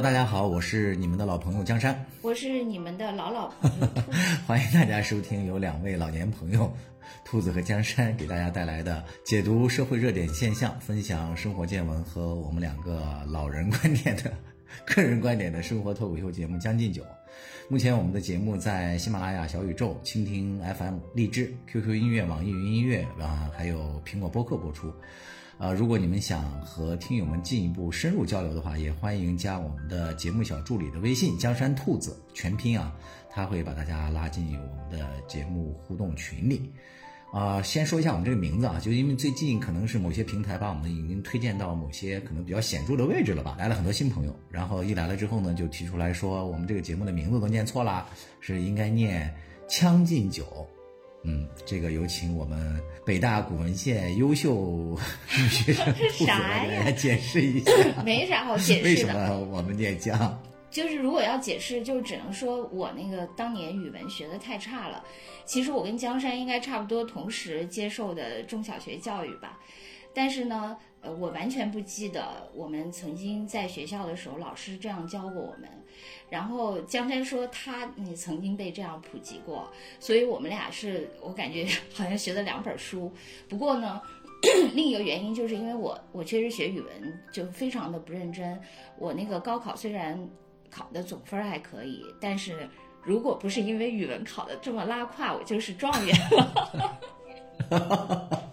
Hello，大家好，我是你们的老朋友江山，我是你们的老老朋友。欢迎大家收听由两位老年朋友兔子和江山给大家带来的解读社会热点现象、分享生活见闻和我们两个老人观点的 个人观点的生活脱口秀节目《将进酒》。目前我们的节目在喜马拉雅、小宇宙、蜻蜓 FM、荔枝、QQ 音乐、网易云音乐啊，还有苹果播客播出。呃，如果你们想和听友们进一步深入交流的话，也欢迎加我们的节目小助理的微信“江山兔子”全拼啊，他会把大家拉进我们的节目互动群里。啊，先说一下我们这个名字啊，就因为最近可能是某些平台把我们已经推荐到某些可能比较显著的位置了吧，来了很多新朋友，然后一来了之后呢，就提出来说我们这个节目的名字都念错了，是应该念“将进酒”。嗯，这个有请我们北大古文献优秀女学生 兔子来给大家解释一下，没啥好解释的。什么我们念江？就是如果要解释，就只能说我那个当年语文学的太差了。其实我跟江山应该差不多同时接受的中小学教育吧，但是呢，呃，我完全不记得我们曾经在学校的时候老师这样教过我们。然后江山说他也曾经被这样普及过，所以我们俩是我感觉 好像学了两本书。不过呢。另一个原因就是因为我我确实学语文就非常的不认真，我那个高考虽然考的总分还可以，但是如果不是因为语文考的这么拉胯，我就是状元了。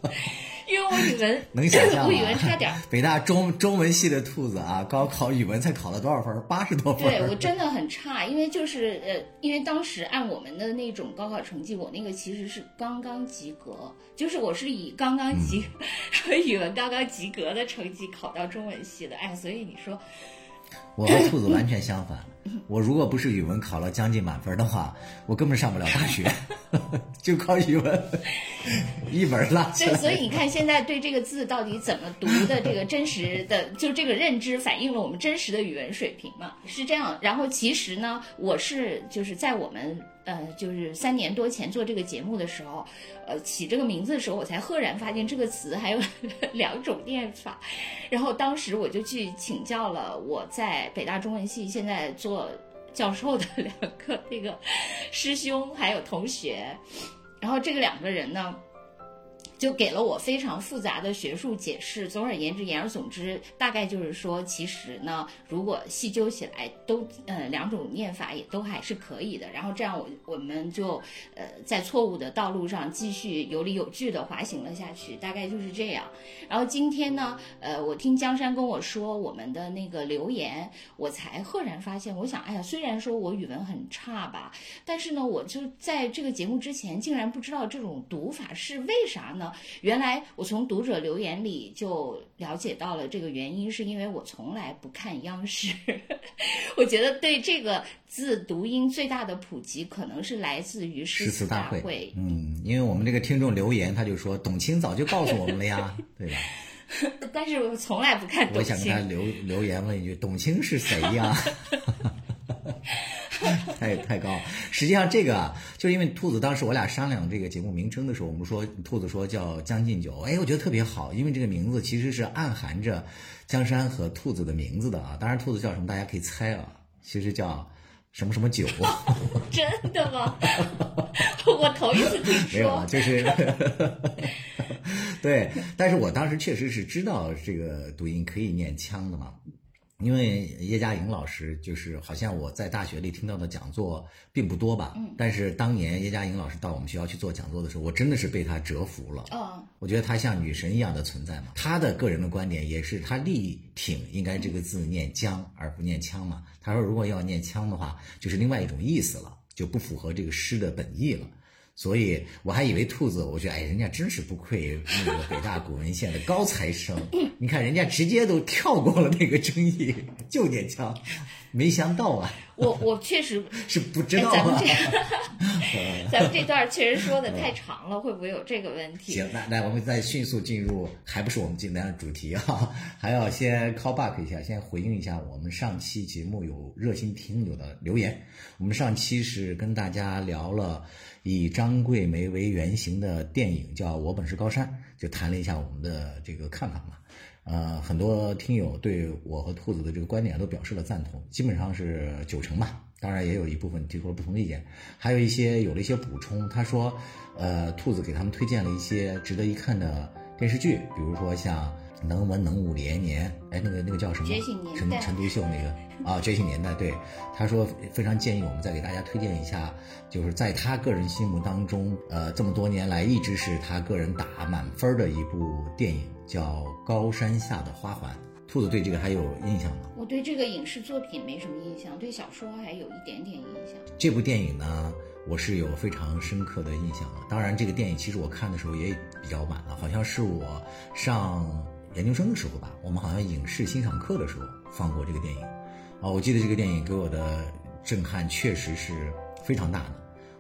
因为我语文 能想象我语文？差点儿，北大中中文系的兔子啊，高考语文才考了多少分？八十多分。对我真的很差，因为就是呃，因为当时按我们的那种高考成绩，我那个其实是刚刚及格，就是我是以刚刚及、语文刚刚及格的成绩考到中文系的，哎，所以你说我和兔子完全相反。我如果不是语文考了将近满分的话，我根本上不了大学，就靠语文 一门拉起对，所以你看现在对这个字到底怎么读的这个真实的，就这个认知反映了我们真实的语文水平嘛，是这样。然后其实呢，我是就是在我们呃就是三年多前做这个节目的时候，呃起这个名字的时候，我才赫然发现这个词还有 两种念法。然后当时我就去请教了我在北大中文系现在做教授的两个那个师兄还有同学，然后这个两个人呢。就给了我非常复杂的学术解释。总而言之，言而总之，大概就是说，其实呢，如果细究起来，都呃两种念法也都还是可以的。然后这样我我们就呃在错误的道路上继续有理有据的滑行了下去，大概就是这样。然后今天呢，呃，我听江山跟我说我们的那个留言，我才赫然发现，我想，哎呀，虽然说我语文很差吧，但是呢，我就在这个节目之前，竟然不知道这种读法是为啥呢？原来我从读者留言里就了解到了这个原因，是因为我从来不看央视。我觉得对这个字读音最大的普及，可能是来自于诗诗词大大会，嗯，因为我们这个听众留言，他就说董卿早就告诉我们了呀，对吧？但是我从来不看董我想跟他。留留言问一句：董卿是谁呀？太太高。实际上，这个啊，就因为兔子当时我俩商量这个节目名称的时候，我们说兔子说叫《将进酒》，哎，我觉得特别好，因为这个名字其实是暗含着江山和兔子的名字的啊。当然，兔子叫什么大家可以猜啊，其实叫什么什么酒。真的吗？我头一次听说没有啊，说。就是 对，但是我当时确实是知道这个读音可以念腔的嘛，因为叶嘉莹老师就是好像我在大学里听到的讲座并不多吧，嗯但是当年叶嘉莹老师到我们学校去做讲座的时候，我真的是被她折服了。嗯，我觉得她像女神一样的存在嘛。她的个人的观点也是，她力挺应该这个字念江而不念腔嘛。她说如果要念腔的话，就是另外一种意思了，就不符合这个诗的本意了。所以我还以为兔子，我觉得哎，人家真是不愧那个北大古文县的高材生，你看人家直接都跳过了那个争议，就念腔，没想到啊，我我确实 是不知道哎咱们啊这。咱们这段确实说的太长了，会不会有这个问题？行，那那我们再迅速进入，还不是我们今天的主题啊，还要先 call back 一下，先回应一下我们上期节目有热心听友的留言。我们上期是跟大家聊了以张桂梅为原型的电影，叫《我本是高山》，就谈了一下我们的这个看法嘛。呃，很多听友对我和兔子的这个观点都表示了赞同，基本上是九成吧。当然也有一部分提出了不同意见，还有一些有了一些补充。他说，呃，兔子给他们推荐了一些值得一看的电视剧，比如说像《能文能武连年》，哎，那个那个叫什么？觉醒年陈代陈独秀那个啊，《觉醒年代》对，他说非常建议我们再给大家推荐一下，就是在他个人心目当中，呃，这么多年来一直是他个人打满分的一部电影，叫《高山下的花环》。兔子对这个还有印象吗？我对这个影视作品没什么印象，对小说还有一点点印象。这部电影呢，我是有非常深刻的印象的。当然，这个电影其实我看的时候也比较晚了，好像是我上研究生的时候吧，我们好像影视欣赏课的时候放过这个电影。啊，我记得这个电影给我的震撼确实是非常大的。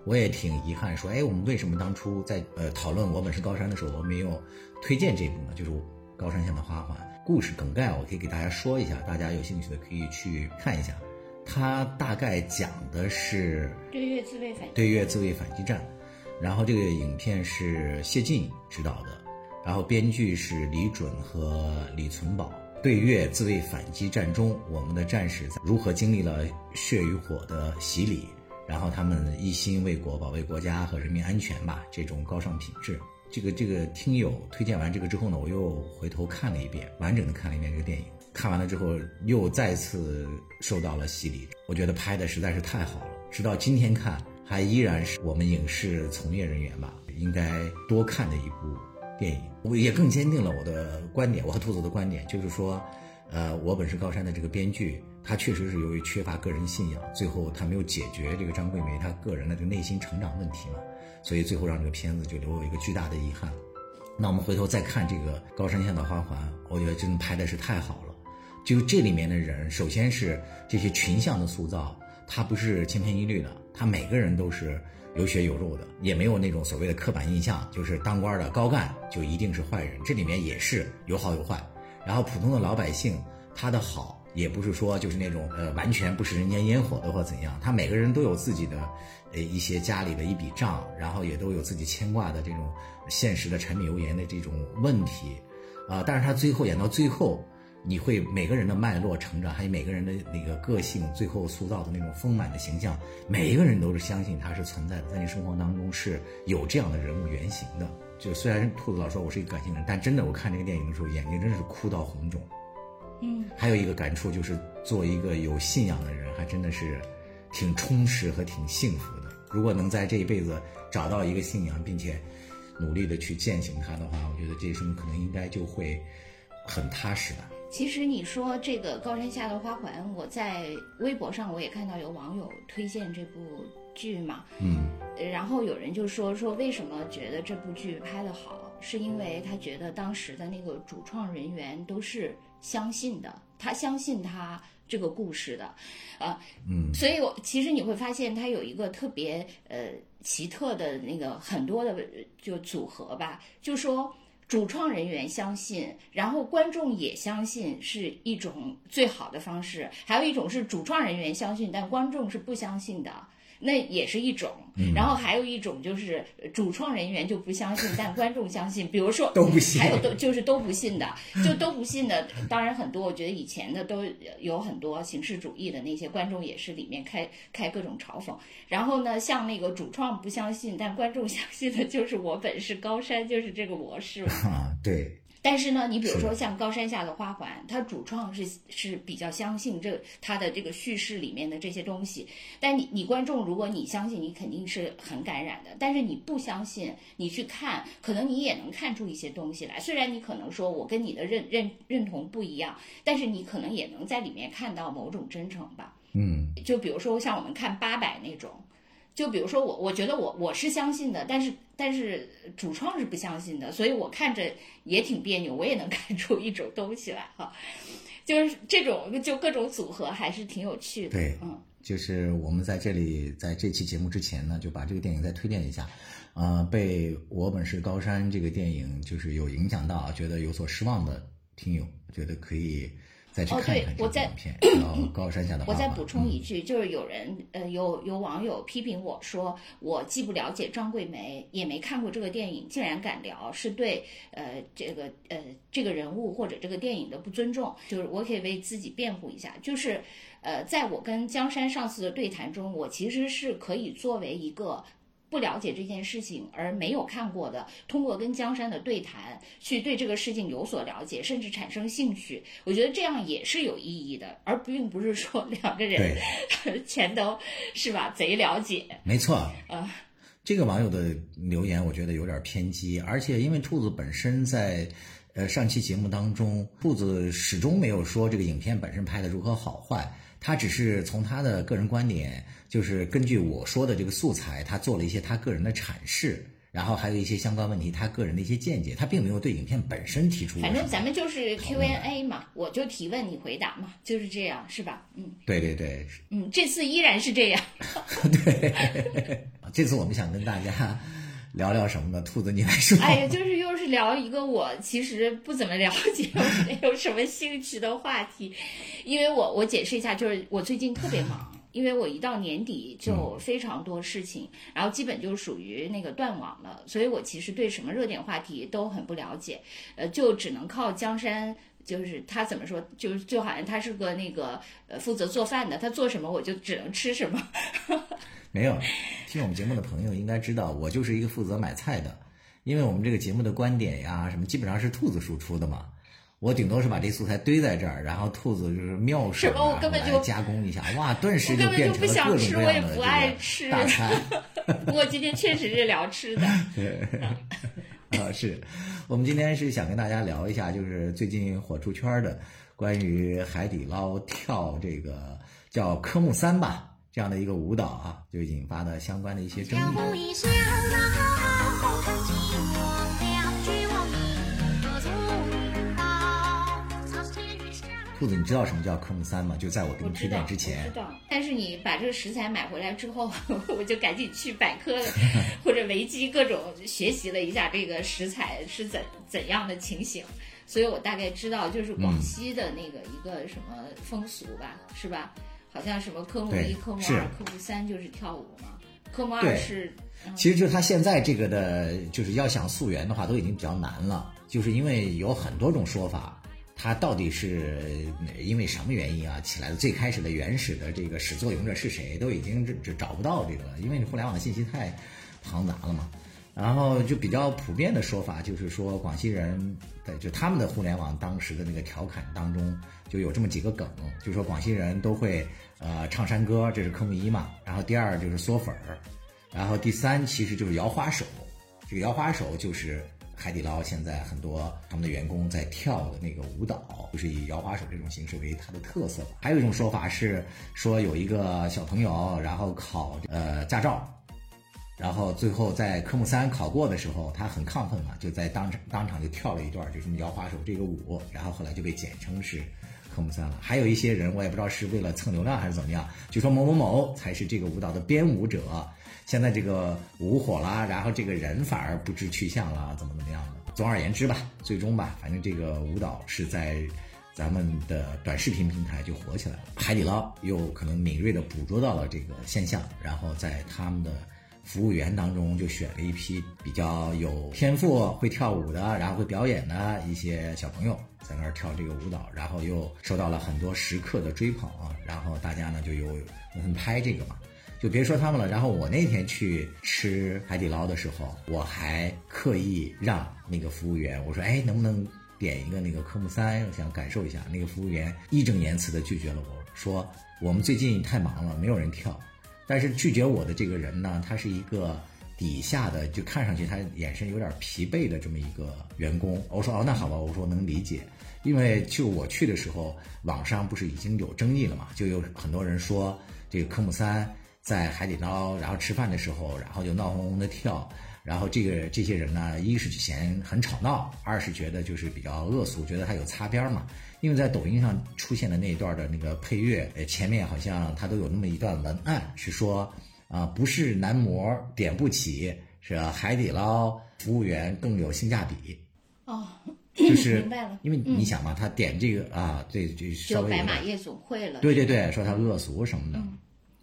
我也挺遗憾，说，哎，我们为什么当初在呃讨论《我本是高山》的时候，我没有推荐这部呢？就是《高山下的花环》。故事梗概我可以给大家说一下，大家有兴趣的可以去看一下。它大概讲的是对越自卫反对越自卫反击战，然后这个影片是谢晋执导的，然后编剧是李准和李存宝。对越自卫反击战中，我们的战士如何经历了血与火的洗礼，然后他们一心为国，保卫国家和人民安全吧，这种高尚品质。这个这个听友推荐完这个之后呢，我又回头看了一遍，完整的看了一遍这个电影。看完了之后，又再次受到了洗礼。我觉得拍的实在是太好了，直到今天看，还依然是我们影视从业人员吧应该多看的一部电影。我也更坚定了我的观点，我和兔子的观点，就是说，呃，我本是高山的这个编剧，他确实是由于缺乏个人信仰，最后他没有解决这个张桂梅她个人的这个内心成长问题嘛。所以最后让这个片子就留有一个巨大的遗憾。那我们回头再看这个高山下的花环，我觉得真的拍的是太好了。就这里面的人，首先是这些群像的塑造，他不是千篇一律的，他每个人都是有血有肉的，也没有那种所谓的刻板印象，就是当官的高干就一定是坏人。这里面也是有好有坏，然后普通的老百姓，他的好。也不是说就是那种呃完全不食人间烟火的或怎样，他每个人都有自己的，呃一些家里的一笔账，然后也都有自己牵挂的这种现实的柴米油盐的这种问题，啊，但是他最后演到最后，你会每个人的脉络成长，还有每个人的那个个性，最后塑造的那种丰满的形象，每一个人都是相信他是存在的，在你生活当中是有这样的人物原型的。就虽然兔子老说我是一个感性人，但真的我看这个电影的时候，眼睛真是哭到红肿。嗯，还有一个感触就是，做一个有信仰的人，还真的是挺充实和挺幸福的。如果能在这一辈子找到一个信仰，并且努力的去践行它的话，我觉得这一生可能应该就会很踏实的。其实你说这个高山下的花环，我在微博上我也看到有网友推荐这部剧嘛，嗯，然后有人就说说为什么觉得这部剧拍得好，是因为他觉得当时的那个主创人员都是。相信的，他相信他这个故事的，啊，嗯，所以我其实你会发现他有一个特别呃奇特的那个很多的就组合吧，就说主创人员相信，然后观众也相信是一种最好的方式，还有一种是主创人员相信，但观众是不相信的。那也是一种，然后还有一种就是主创人员就不相信，但观众相信。比如说都不信，还有都就是都不信的，就都不信的。当然很多，我觉得以前的都有很多形式主义的那些观众也是里面开开各种嘲讽。然后呢，像那个主创不相信，但观众相信的就是我本是高山，就是这个模式。啊，对。但是呢，你比如说像高山下的花环，它主创是是比较相信这它的这个叙事里面的这些东西。但你你观众，如果你相信，你肯定是很感染的。但是你不相信，你去看，可能你也能看出一些东西来。虽然你可能说我跟你的认认认同不一样，但是你可能也能在里面看到某种真诚吧。嗯，就比如说像我们看八佰那种。就比如说我，我觉得我我是相信的，但是但是主创是不相信的，所以我看着也挺别扭，我也能 看出一种东西来哈，就是这种就各种组合还是挺有趣的。对，嗯，就是我们在这里在这期节目之前呢，就把这个电影再推荐一下，呃，被我本是高山这个电影就是有影响到，觉得有所失望的听友，觉得可以。再去哦看一看这对我在个影片，高高山下的。我再补充一嗯句，就是有人呃有有网友批评我说，我既不了解张桂梅，也没看过这个电影，竟然敢聊，是对呃这个呃这个人物或者这个电影的不尊重。就是我可以为自己辩护一下，就是呃在我跟江山上次的对谈中，我其实是可以作为一个。不了解这件事情而没有看过的，通过跟江山的对谈，去对这个事情有所了解，甚至产生兴趣，我觉得这样也是有意义的，而并不是说两个人，全都是吧贼了解。没错。啊这个网友的留言我觉得有点偏激，而且因为兔子本身在呃上期节目当中，兔子始终没有说这个影片本身拍的如何好坏，他只是从他的个人观点，就是根据我说的这个素材，他做了一些他个人的阐释。然后还有一些相关问题，他个人的一些见解，他并没有对影片本身提出反正咱们就是讨论 Q&A 嘛，我就提问你回答嘛，就是这样，是吧？嗯对对对，嗯，这次依然是这样。对这次我们想跟大家聊聊什么呢？兔子，你来说。哎呀，就是又是聊一个我其实不怎么了解、没有什么兴趣的话题，因为我我解释一下，就是我最近特别忙。因为我一到年底就非常多事情，然后基本就属于那个断网了，所以我其实对什么热点话题都很不了解，呃，就只能靠江山，就是他怎么说，就就好像他是个那个呃负责做饭的，他做什么我就只能吃什么。没有，听我们节目的朋友应该知道，我就是一个负责买菜的，因为我们这个节目的观点呀什么，基本上是兔子输出的嘛。我顶多是把这素材堆在这儿，然后兔子就是妙手什么我根本就来加工一下，哇，顿时我根本变就不想成了各种吃我也不各样 的大餐。不过今天确实是聊吃的。啊，是我们今天是想跟大家聊一下，就是最近火出圈的关于海底捞跳这个叫科目三吧这样的一个舞蹈啊，就引发的相关的一些争议。兔子，你知道什么叫科目三吗？就在我给你推荐之我前知，道。但是你把这个食材买回来之后，我就赶紧去百科 或者维基各种学习了一下这个食材是怎怎样的情形，所以我大概知道就是嗯广西的那个一个什么风俗吧，是吧？好像什么科目一、科目二、科目三就是跳舞嘛，科目二对。是其实就是他现在这个的，就是要想溯源的话，都已经比较难了，就是因为有很多种说法，它到底是因为什么原因啊起来的？最开始的原始的这个始作俑者是谁，都已经这这找不到这个了，因为你互联网信息太庞杂了嘛。然后就比较普遍的说法就是说，广西人的就他们的互联网当时的那个调侃当中就有这么几个梗，就说广西人都会呃唱山歌，这是科目一嘛。然后第二就是嗦粉儿，然后第三其实就是摇花手，这个摇花手就是海底捞现在很多他们的员工在跳的那个舞蹈，就是以摇花手这种形式为它的特色吧。还有一种说法是说有一个小朋友，然后考呃驾照。然后最后在科目三考过的时候，他很亢奋嘛，就在当场当场就跳了一段，就是摇花手这个舞，然后后来就被简称是科目三了。还有一些人，我也不知道是为了蹭流量还是怎么样，就说某某某才是这个舞蹈的编舞者。现在这个舞火啦，然后这个人反而不知去向了，怎么怎么样的。总而言之吧，最终吧，反正这个舞蹈是在咱们的短视频平台就火起来了。海底捞又可能敏锐地捕捉到了这个现象，然后在他们的。服务员当中就选了一批比较有天赋、会跳舞的，然后会表演的一些小朋友，在那儿跳这个舞蹈，然后又受到了很多食客的追捧啊，然后大家呢就有很拍这个嘛，就别说他们了。然后我那天去吃海底捞的时候，我还刻意让那个服务员我说，哎，能不能点一个那个科目三，我想感受一下。那个服务员义正言辞地拒绝了我说，我们最近太忙了，没有人跳。但是拒绝我的这个人呢，他是一个底下的，就看上去他眼神有点疲惫的这么一个员工。我说哦，那好吧，我说能理解，因为就我去的时候，网上不是已经有争议了嘛，就有很多人说这个科目三在海底捞，然后吃饭的时候，然后就闹哄哄的跳。然后这个这些人呢，一是嫌很吵闹，二是觉得就是比较恶俗，觉得他有擦边嘛。因为在抖音上出现的那一段的那个配乐，呃，前面好像他都有那么一段文案，是说啊、不是男模点不起，是海底捞服务员更有性价比。哦，就是 明白了因为你想嘛，他点这个啊，对，就稍微白马夜总会了。对对对，说他恶俗什么的。嗯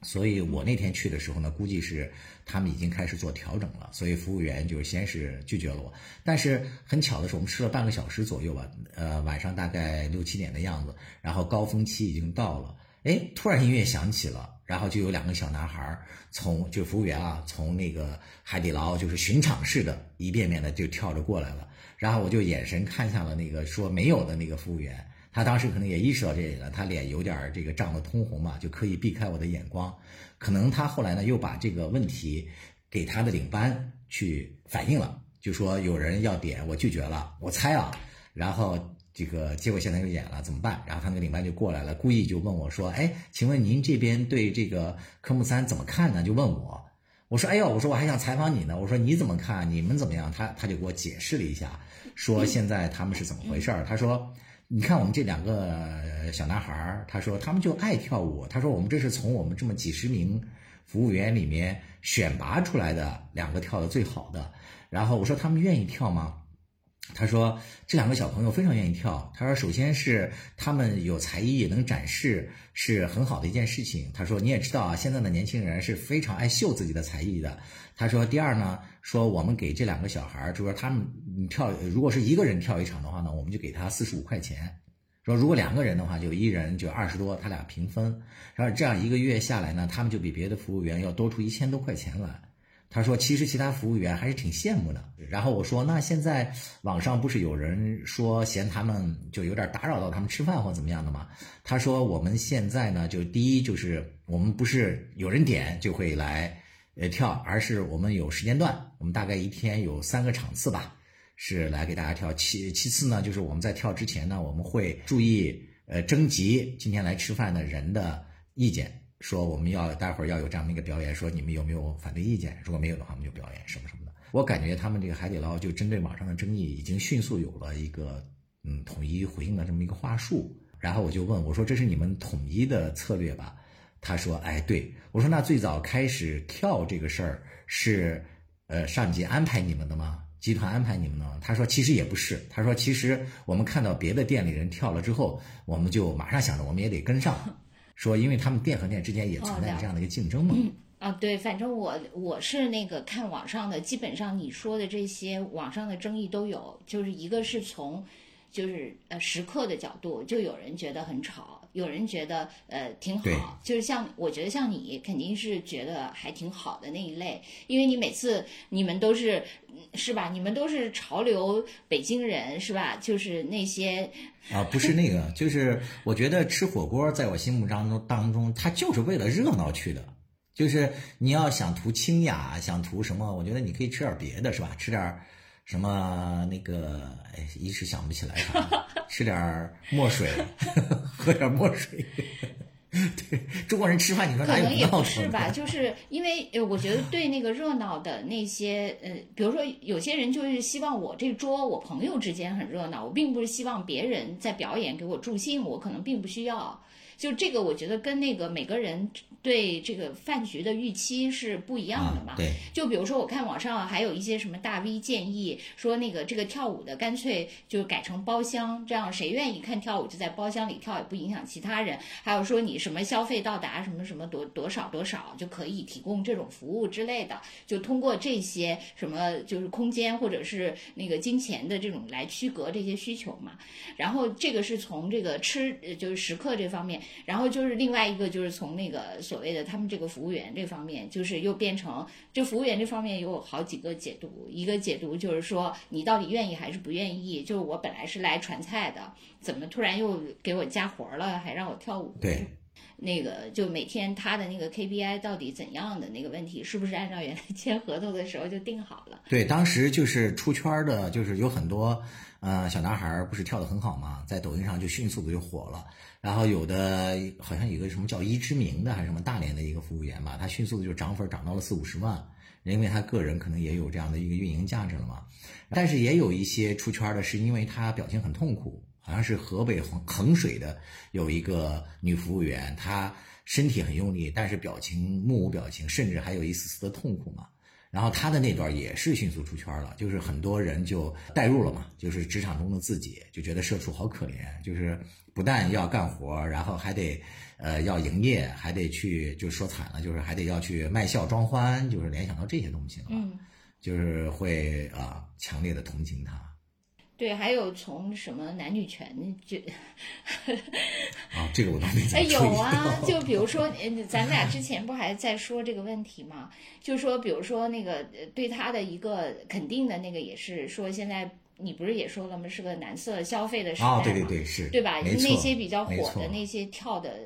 所以我那天去的时候呢，估计是他们已经开始做调整了，所以服务员就先是拒绝了我。但是很巧的是，我们吃了半个小时左右吧，呃，晚上大概六七点的样子，然后高峰期已经到了，哎，突然音乐响起了，然后就有两个小男孩儿从就服务员啊，从那个海底捞就是巡场式的，一遍遍的就跳着过来了，然后我就眼神看向了那个说没有的那个服务员。他当时可能也意识到这个，他脸有点这个涨得通红嘛，就刻意避开我的眼光。可能他后来呢又把这个问题给他的领班去反映了，就说有人要点，我拒绝了，我猜啊，然后这个结果现在又演了，怎么办？然后他那个领班就过来了，故意就问我说：“哎，请问您这边对这个科目三怎么看呢？”就问我。我说：“哎呦，我说我还想采访你呢。我说你怎么看？你们怎么样？”他他就给我解释了一下，说 现在他们是怎么回事儿。他说。你看我们这两个小男孩儿，他说他们就爱跳舞。他说我们这是从我们这么几十名服务员里面选拔出来的两个跳的最好的。然后我说他们愿意跳吗？他说这两个小朋友非常愿意跳。他说首先是他们有才艺也能展示，是很好的一件事情。他说你也知道啊，现在的年轻人是非常爱秀自己的才艺的。他说第二呢，说我们给这两个小孩儿，就说他们你跳，如果是一个人跳一场的话呢，我们就给他四十五块钱。说如果两个人的话，就一人就二十多，他俩平分。然后这样一个月下来呢，他们就比别的服务员要多出一千多块钱来。他说：“其实其他服务员还是挺羡慕的。”然后我说：“那现在网上不是有人说嫌他们就有点打扰到他们吃饭或怎么样的吗？”他说：“我们现在呢，就第一就是我们不是有人点就会来呃跳，而是我们有时间段，我们大概一天有三个场次吧，是来给大家跳。其其次呢，就是我们在跳之前呢，我们会注意呃征集今天来吃饭的人的意见。”说我们要待会儿要有这样的一个表演，说你们有没有反对意见？如果没有的话，我们就表演什么什么的。我感觉他们这个海底捞就针对网上的争议，已经迅速有了一个嗯统一回应的这么一个话术。然后我就问我说：“这是你们统一的策略吧？”他说：“哎，对。”我说：“那最早开始跳这个事儿是呃上级安排你们的吗？集团安排你们的吗？”他说：“其实也不是。”他说：“其实我们看到别的店里人跳了之后，我们就马上想着我们也得跟上。”说，因为他们店和店之间也存在这样的一个竞争嘛。啊，对，反正我我是那个看网上的，基本上你说的这些网上的争议都有，就是一个是从，就是呃食客的角度，就有人觉得很吵，有人觉得呃挺好，就是像我觉得像你肯定是觉得还挺好的那一类，因为你每次你们都是嗯是吧？你们都是潮流北京人是吧？就是那些啊，不是那个，就是我觉得吃火锅在我心目当中当中，它就是为了热闹去的。就是你要想图清雅，想图什么，我觉得你可以吃点别的，是吧？吃点什么那个，哎，一时想不起来啥，吃点墨水，喝点墨水。对，中国人吃饭，你说可能也不是吧，就是因为呃，我觉得对那个热闹的那些呃，比如说有些人就是希望我这桌我朋友之间很热闹，我并不是希望别人在表演给我助兴，我可能并不需要。就这个，我觉得跟那个每个人对这个饭局的预期是不一样的嘛。啊对，就比如说，我看网上还有一些什么大 V 建议说，那个这个跳舞的干脆就改成包厢，这样谁愿意看跳舞就在包厢里跳，也不影响其他人。还有说你什么消费到达什么什么多多少多少就可以提供这种服务之类的，就通过这些什么就是空间或者是那个金钱的这种来区隔这些需求嘛。然后这个是从这个吃呃就是食客这方面，然后就是另外一个就是从那个所谓的他们这个服务员这方面，就是又变成就服务员这方面有好几个解读，一个解读就是说你到底愿意还是不愿意？就是我本来是来传菜的，怎么突然又给我加活儿了，还让我跳舞？对，那个就每天他的那个 KPI 到底怎样的那个问题，是不是按照原来 签合同的时候就定好了？对，当时就是出圈儿的，就是有很多呃小男孩儿不是跳得很好嘛，在抖音上就迅速的就火了。然后有的好像有个什么叫一之名的还是什么大连的一个服务员吧，他迅速的就涨粉涨到了四五十万，因为他个人可能也有这样的一个运营价值了嘛。但是也有一些出圈的是因为他表情很痛苦，好像是河北衡衡水的有一个女服务员，她身体很用力，但是表情目无表情，甚至还有一丝丝的痛苦嘛。然后他的那段也是迅速出圈了，就是很多人就代入了嘛，就是职场中的自己，就觉得社畜好可怜，就是不但要干活，然后还得呃要营业，还得去，就说惨了，就是还得要去卖笑装欢，就是联想到这些东西了，嗯，就是会啊、强烈的同情他对，还有从什么男女权就啊，这个我都没怎哎，有啊，就比如说，呃咱们俩之前不还在说这个问题吗？就说，比如说那个呃对他的一个肯定的那个，也是说现在你不是也说了吗？是个男色消费的时代啊，嘛，对对对，是，对吧？那些比较火的那些跳的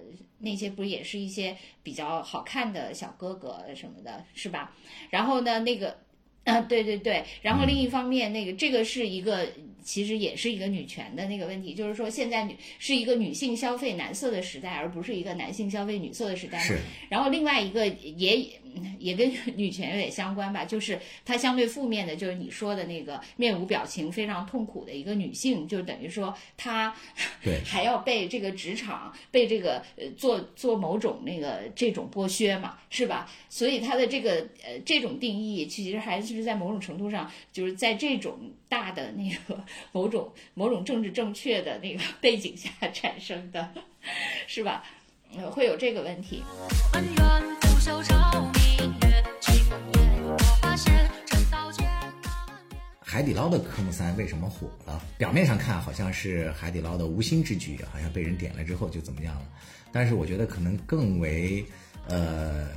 那些，不是也是一些比较好看的小哥哥什么的，是吧？然后呢，那个。啊，对对对，然后另一方面，那个这个是一个，其实也是一个女权的那个问题，就是说现在女是一个女性消费男色的时代，而不是一个男性消费女色的时代。是然后另外一个也 也跟女权有点相关吧，就是它相对负面的，就是你说的那个面无表情、非常痛苦的一个女性，就等于说她对 还要被这个职场被这个呃做做某种那个这种剥削嘛，是吧？所以她的这个呃这种定义，其实还是在某种程度上，就是在这种大的那个某种某种政治正确的那个背景下产生的，是吧？呃，会有这个问题。恩怨不休愁，海底捞的科目三为什么火了？表面上看好像是海底捞的无心之举，好像被人点了之后就怎么样了。但是我觉得可能更为呃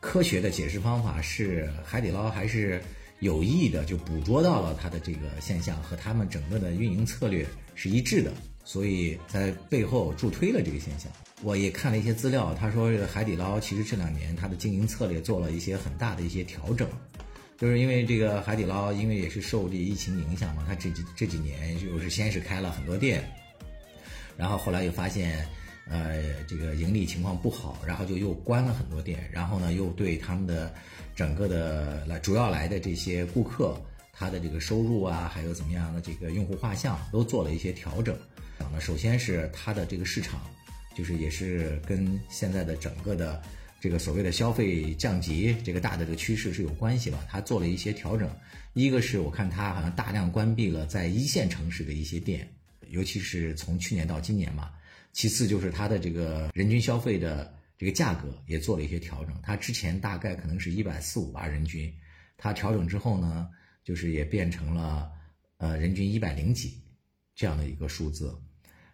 科学的解释方法是，海底捞还是有意的就捕捉到了它的这个现象和他们整个的运营策略是一致的，所以在背后助推了这个现象。我也看了一些资料，他说这个海底捞其实这两年它的经营策略做了一些很大的一些调整。就是因为这个海底捞，因为也是受这疫情影响嘛，它这几这几年就是先是开了很多店，然后后来又发现，呃，这个盈利情况不好，然后就又关了很多店，然后呢又对他们的整个的来主要来的这些顾客，他的这个收入啊，还有怎么样的这个用户画像都做了一些调整。讲呢，首先是它的这个市场，就是也是跟现在的整个的这个所谓的消费降级这个大的这个趋势是有关系吧？它做了一些调整，一个是我看它好像大量关闭了在一线城市的一些店，尤其是从去年到今年嘛。其次就是它的这个人均消费的这个价格也做了一些调整，它之前大概可能是一百四五吧人均，它调整之后呢，就是也变成了呃人均一百零几这样的一个数字。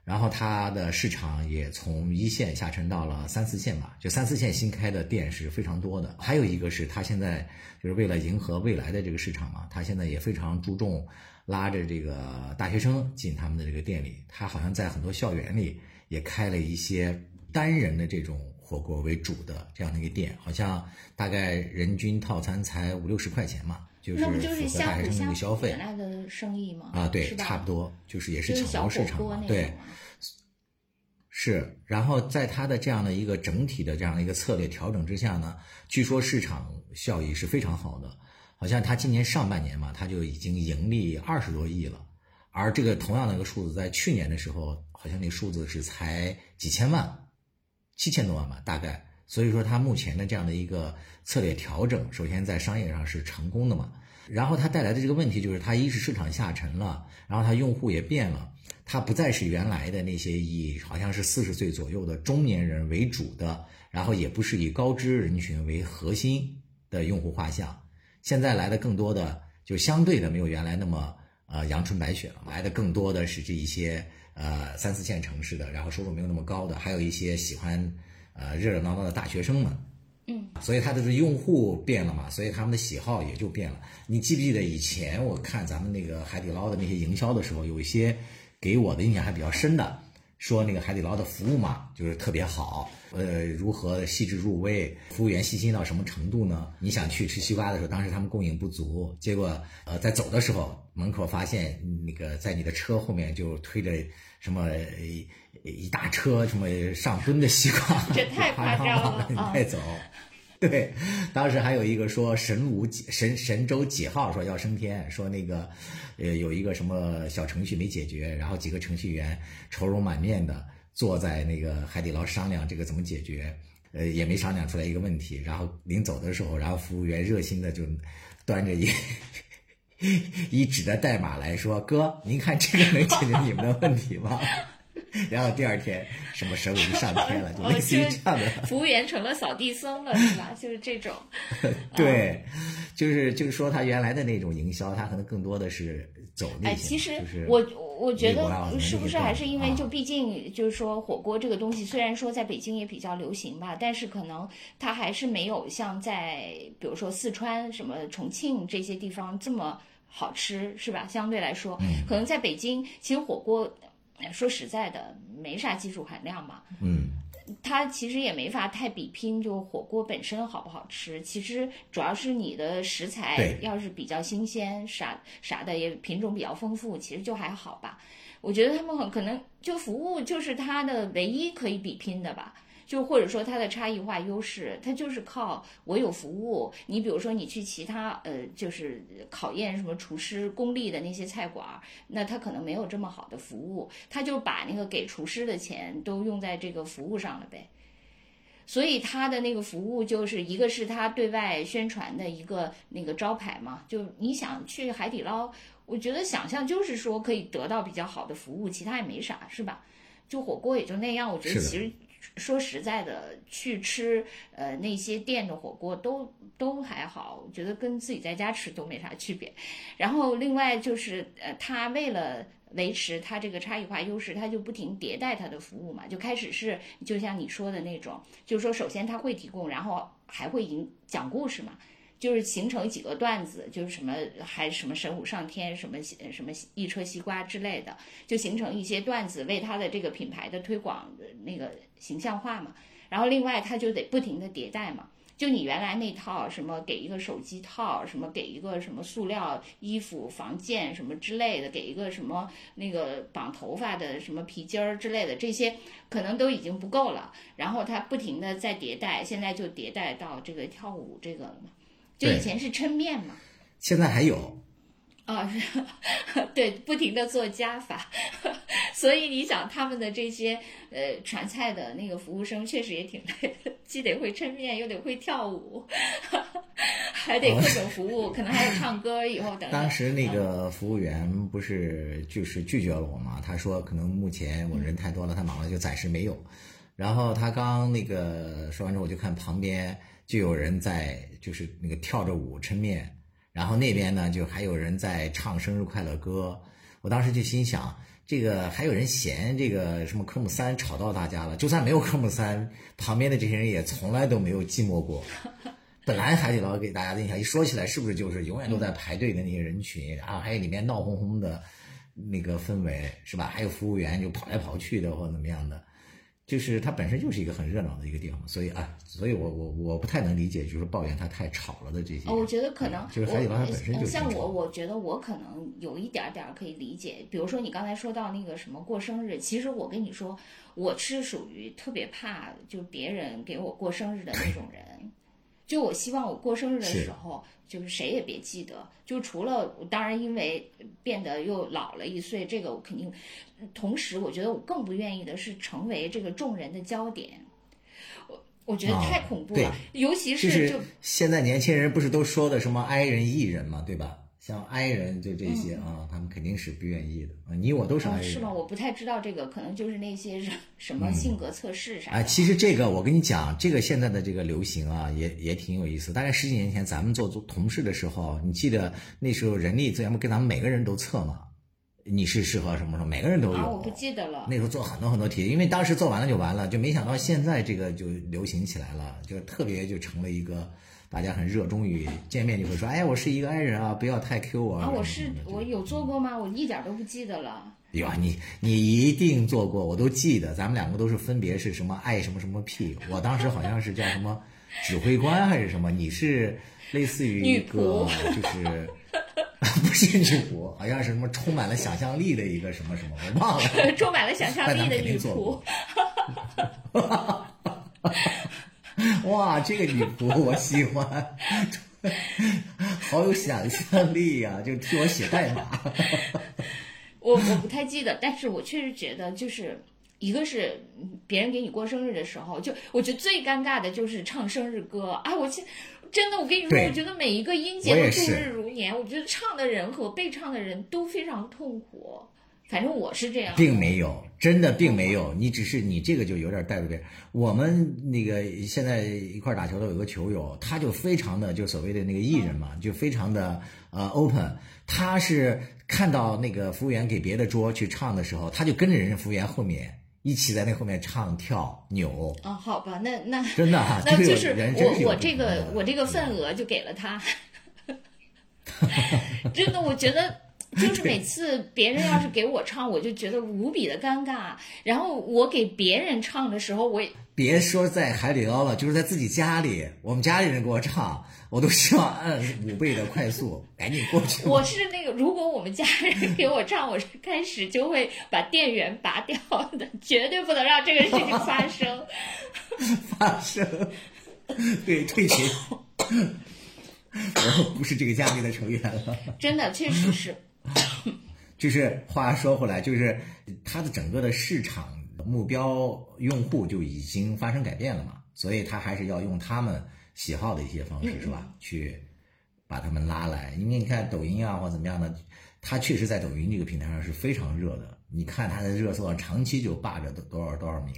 然后它的市场也从一线下沉到了三四线吧，就三四线新开的店是非常多的。还有一个是它现在就是为了迎合未来的这个市场嘛，它现在也非常注重拉着这个大学生进他们的这个店里。它好像在很多校园里也开了一些单人的这种火锅为主的这样的一个店，好像大概人均套餐才五六十块钱嘛，就是那不就是符合大学生的一相辅相个消费原来的生意吗？啊，对差不多就是也是小抢夺市场嘛对是，然后在它的这样的一个整体的这样的一个策略调整之下呢，据说市场效益是非常好的，好像它今年上半年嘛，它就已经盈利二十多亿了，而这个同样的一个数字在去年的时候，好像那数字是才几千万，七千多万吧，大概。所以说它目前的这样的一个策略调整，首先在商业上是成功的嘛，然后它带来的这个问题就是，它一是市场下沉了，然后它用户也变了，它不再是原来的那些以好像是四十岁左右的中年人为主的，然后也不是以高知人群为核心的用户画像，现在来的更多的就相对的没有原来那么呃阳春白雪了，来的更多的是这一些呃三四线城市的，然后收入没有那么高的，还有一些喜欢呃热热闹闹的大学生们。嗯，所以它的用户变了嘛，所以他们的喜好也就变了。你记不记得以前我看咱们那个海底捞的那些营销的时候，有一些给我的印象还比较深的，说那个海底捞的服务嘛，就是特别好，呃，如何细致入微，服务员细心到什么程度呢？你想去吃西瓜的时候，当时他们供应不足，结果呃在走的时候，门口发现那个在你的车后面就推着什么一一大车什么上吨的西瓜，这太夸张了你啊带走。对，当时还有一个说神武几神神舟几号说要升天，说那个，呃，有一个什么小程序没解决，然后几个程序员愁容满面的坐在那个海底捞商量这个怎么解决，呃，也没商量出来一个问题。然后临走的时候，然后服务员热心的就端着一 一纸的代码来说：“哥，您看这个能解决你们的问题吗？”然后第二天什么神武就上天了，就哦，类似于就这样的。服务员成了扫地僧了，是吧？就是这种。对，就是就是说他原来的那种营销，他可能更多的是走那哎，其实我我觉得是不是还是因为啊就毕竟就是说火锅这个东西，虽然说在北京也比较流行吧，但是可能它还是没有像在比如说四川、什么重庆这些地方这么好吃，是吧？相对来说，嗯可能在北京，其实火锅。呃说实在的，没啥技术含量嘛，嗯，它其实也没法太比拼，就火锅本身好不好吃。其实主要是你的食材要是比较新鲜，啥啥的也品种比较丰富，其实就还好吧。我觉得他们很可能就服务就是它的唯一可以比拼的吧。就或者说它的差异化优势，它就是靠我有服务。你比如说你去其他呃，就是考验什么厨师功力的那些菜馆儿，那他可能没有这么好的服务，他就把那个给厨师的钱都用在这个服务上了呗。所以他的那个服务就是一个是他对外宣传的一个那个招牌嘛，就你想去海底捞，我觉得想象就是说可以得到比较好的服务，其他也没啥，是吧？就火锅也就那样，我觉得其实说实在的，去吃呃那些店的火锅都都还好，我觉得跟自己在家吃都没啥区别。然后另外就是呃，他为了维持它这个差异化优势，它就不停迭代它的服务嘛。就开始是就像你说的那种，就是说首先它会提供，然后还会引讲故事嘛。就是形成几个段子，就是什么还什么神武上天，什么什么一车西瓜之类的，就形成一些段子，为它的这个品牌的推广的那个形象化嘛。然后另外它就得不停的迭代嘛。就你原来那套什么给一个手机套，什么给一个什么塑料衣服防溅什么之类的，给一个什么那个绑头发的什么皮筋儿之类的，这些可能都已经不够了。然后它不停的在迭代，现在就迭代到这个跳舞这个了嘛。就以前是抻面嘛，现在还有，啊，是，对，不停的做加法，所以你想他们的这些呃传菜的那个服务生确实也挺累的，既得会抻面，又得会跳舞，还得各种服务，可能还有唱歌，以后等等。当时那个服务员不是就是拒绝了我嘛？他说可能目前我人太多了，他忙了，就暂时没有。然后他刚那个说完之后，我就看旁边就有人在就是那个跳着舞抻面，然后那边呢就还有人在唱生日快乐歌。我当时就心想，这个还有人嫌这个什么科目三吵到大家了，就算没有科目三，旁边的这些人也从来都没有寂寞过。本来海底捞给大家的印象，一说起来是不是就是永远都在排队的那些人群，然后还有里面闹哄哄的那个氛围，是吧？还有服务员就跑来跑去的或者怎么样的，就是它本身就是一个很热闹的一个地方，所以啊，所以我我我不太能理解，就是抱怨它太吵了的这些。哦，我觉得可能就是海底捞它本身就像我，我觉得我可能有一点儿点儿可以理解。比如说你刚才说到那个什么过生日，其实我跟你说，我是属于特别怕就别人给我过生日的那种人。就我希望我过生日的时候，就是谁也别记得。就除了当然因为变得又老了一岁，这个我肯定。同时，我觉得我更不愿意的是成为这个众人的焦点。我我觉得啊太恐怖对了，尤其就是就现在年轻人不是都说的什么 i 人 e 人嘛，对吧？像 i 人就这些啊，他们肯定是不愿意的。啊你我都是 i 哦，人。是吗？我不太知道这个，可能就是那些什么性格测试啥的。啊，其实这个我跟你讲，这个现在的这个流行啊，也也挺有意思。大概十几年前咱们做做同事的时候，你记得那时候人力资源不跟咱们每个人都测嘛？你是适合什么什么，每个人都有。啊，我不记得了。那时候做很多很多题，因为当时做完了就完了，就没想到现在这个就流行起来了，就特别就成了一个大家很热衷于见面就会说，哎，我是一个 i 人啊，不要太 Q 我啊，我是我有做过吗？我一点都不记得了。有啊，你你一定做过，我都记得，咱们两个都是分别是什么爱什么什么 P，我当时好像是叫什么指挥官还是什么，你是类似于一个就是 不是女仆，好像是什么充满了想象力的一个什么什么，我忘了。充满了想象力的女仆。哇，这个女仆我喜欢，好有想象力呀、就替我写代码。我我不太记得，但是我确实觉得就是一个是嗯别人给你过生日的时候，就我觉得最尴尬的就是唱生日歌。哎，我现真的，我跟你说，我觉得每一个音节都度日如年，我觉得唱的人和被唱的人都非常痛苦。反正我是这样，并没有，真的并没有，你只是你这个就有点带入别人。我们那个现在一块儿打球的有个球友，他就非常的就所谓的那个艺人嘛，就非常的呃 open。他是看到那个服务员给别的桌去唱的时候，他就跟着人家服务员后面一起在那后面唱跳扭，哦，好吧，那那 真的啊，那就是我我这个我这个份额就给了他，真的，我觉得就是每次别人要是给我唱，我就觉得无比的尴尬。然后我给别人唱的时候，我也别说在海底捞了，就是在自己家里，我们家里人给我唱，我都希望按五倍的快速赶紧过去。我是那个，如果我们家人给我唱，我是开始就会把电源拔掉的，绝对不能让这个事情发生。发生，对退群，然后不是这个家里的成员了。真的，确实是。就是话说回来，就是它的整个的市场目标用户就已经发生改变了嘛，所以他还是要用他们喜好的一些方式，是吧？去把他们拉来。因为你看抖音啊或怎么样的，它确实在抖音这个平台上是非常热的。你看它的热搜上长期就霸着多多少多少名，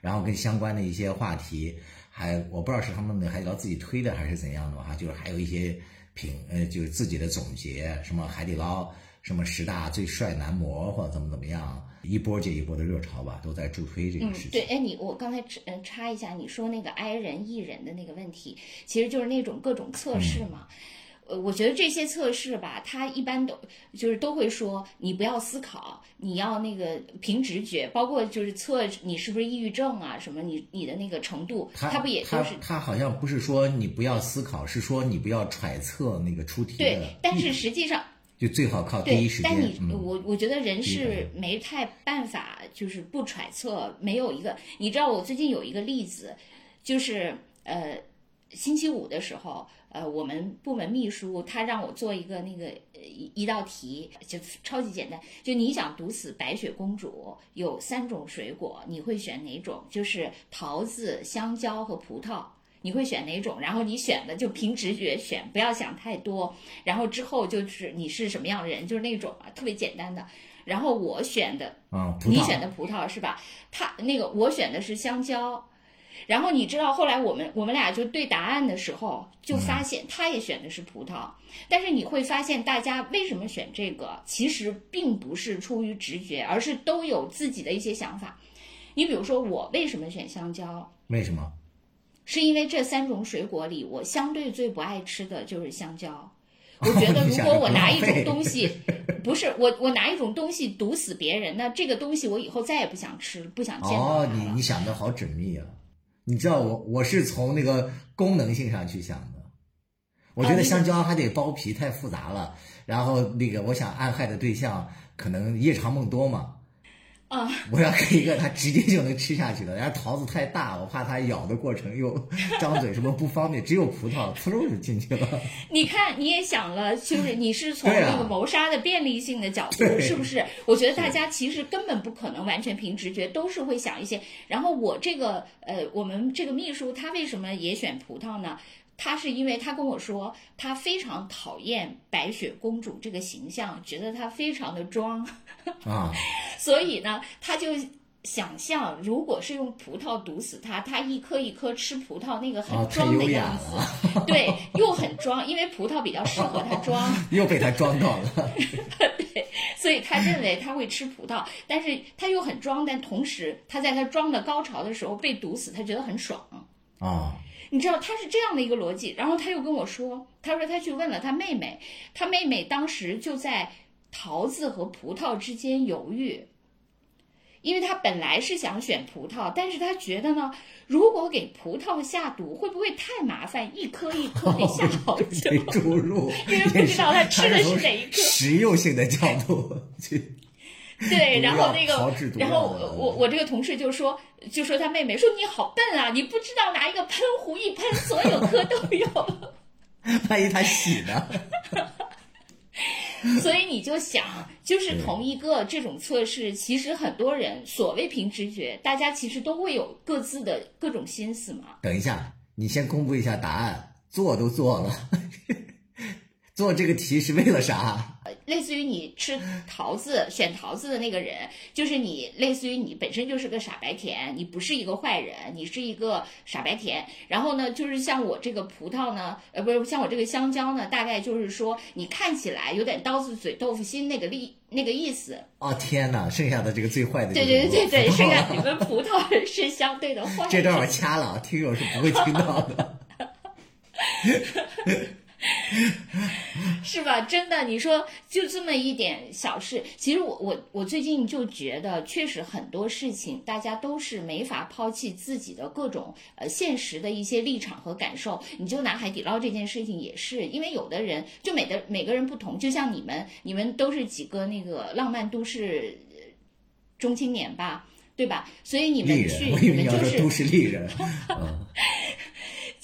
然后跟相关的一些话题，还我不知道是他们的海底捞自己推的还是怎样的哈，就是还有一些评呃就是自己的总结，什么海底捞什么十大最帅男模或者怎么怎么样，一波接一波的热潮吧，都在助推这个嗯事，情。对，哎，你我刚才嗯插一下，你说那个 i 人 e 人的那个问题，其实就是那种各种测试嘛。呃，我觉得这些测试吧，它一般都就是都会说你不要思考，你要那个凭直觉，包括就是测你是不是抑郁症啊，什么你你的那个程度，他它不也他都是他好像不是说你不要思考，是说你不要揣测那个出题的对，，但是实际上就最好靠第对一时，间。但你、嗯，我我觉得人是没太办法，就是不揣测，没有一个。你知道我最近有一个例子，就是呃，星期五的时候，呃，我们部门秘书他让我做一个那个呃一一道题，就超级简单，就你想毒死白雪公主，有三种水果，你会选哪种？就是桃子、香蕉和葡萄。你会选哪种？然后你选的就凭直觉选，不要想太多。然后之后就是你是什么样的人，就是那种啊，特别简单的。然后我选的，嗯，你选的葡萄是吧？他那个我选的是香蕉。然后你知道后来我们我们俩就对答案的时候，就发现他也选的是葡萄。但是你会发现，大家为什么选这个，其实并不是出于直觉，而是都有自己的一些想法。你比如说我为什么选香蕉？为什么？是因为这三种水果里，我相对最不爱吃的就是香蕉。我觉得，如果我拿一种东西 不是我，我拿一种东西毒死别人，那这个东西我以后再也不想吃，不想见到哦，你你想的好缜密啊！你知道我我是从那个功能性上去想的，我觉得香蕉还得剥皮太复杂了，然后那个我想暗害的对象可能夜长梦多嘛，啊，我要给一个他直接就能吃下去的，然后桃子太大，我怕他咬的过程又张嘴什么不方便，只有葡萄呲溜就进去了。你看，你也想了，就是你是从那个谋杀的便利性的角度，对是不是？我觉得大家其实根本不可能完全凭直觉，都是会想一些。然后我这个呃，我们这个秘书他为什么也选葡萄呢？他是因为他跟我说，他非常讨厌白雪公主这个形象，觉得她非常的装，啊，所以呢，他就想象，如果是用葡萄毒死她，她一颗一颗吃葡萄那个啊很装的样了子，对，又很装，因为葡萄比较适合她装。又被他装到了。对所以他认为他会吃葡萄，但是他又很装，但同时他在他装的高潮的时候被毒死，他觉得很爽。啊，你知道他是这样的一个逻辑，然后他又跟我说，他说他去问了他妹妹，他妹妹当时就在桃子和葡萄之间犹豫，因为他本来是想选葡萄，但是他觉得呢，如果给葡萄下毒，会不会太麻烦？一颗一颗得下好久给。注入，因为不知道他吃的是哪一颗实用性的角度去。对，然后那个，然后我我我这个同事就说，就说他妹妹说你好笨啊，你不知道拿一个喷壶一喷，所有科都有。万一他洗呢？所以你就想，就是同一个这种测试，其实很多人所谓凭直觉，大家其实都会有各自的各种心思嘛。等一下，你先公布一下答案，做都做了，做这个题是为了啥？类似于你吃桃子选桃子的那个人，就是你，类似于你本身就是个傻白甜，你不是一个坏人，你是一个傻白甜。然后呢，就是像我这个葡萄呢，呃，不是像我这个香蕉呢，大概就是说你看起来有点刀子嘴豆腐心那个力那个意思。哦天哪，剩下的这个最坏的对对对对对，剩下你们 葡萄是相对的坏。这段我掐了，听友是不会听到的。是吧？真的，你说就这么一点小事，其实我我我最近就觉得，确实很多事情大家都是没法抛弃自己的各种呃现实的一些立场和感受。你就拿海底捞这件事情也是，因为有的人就每的每个人不同，就像你们，你们都是几个那个浪漫都市呃中青年吧，对吧？所以你们去，我，以你为你要们就是说都市丽人。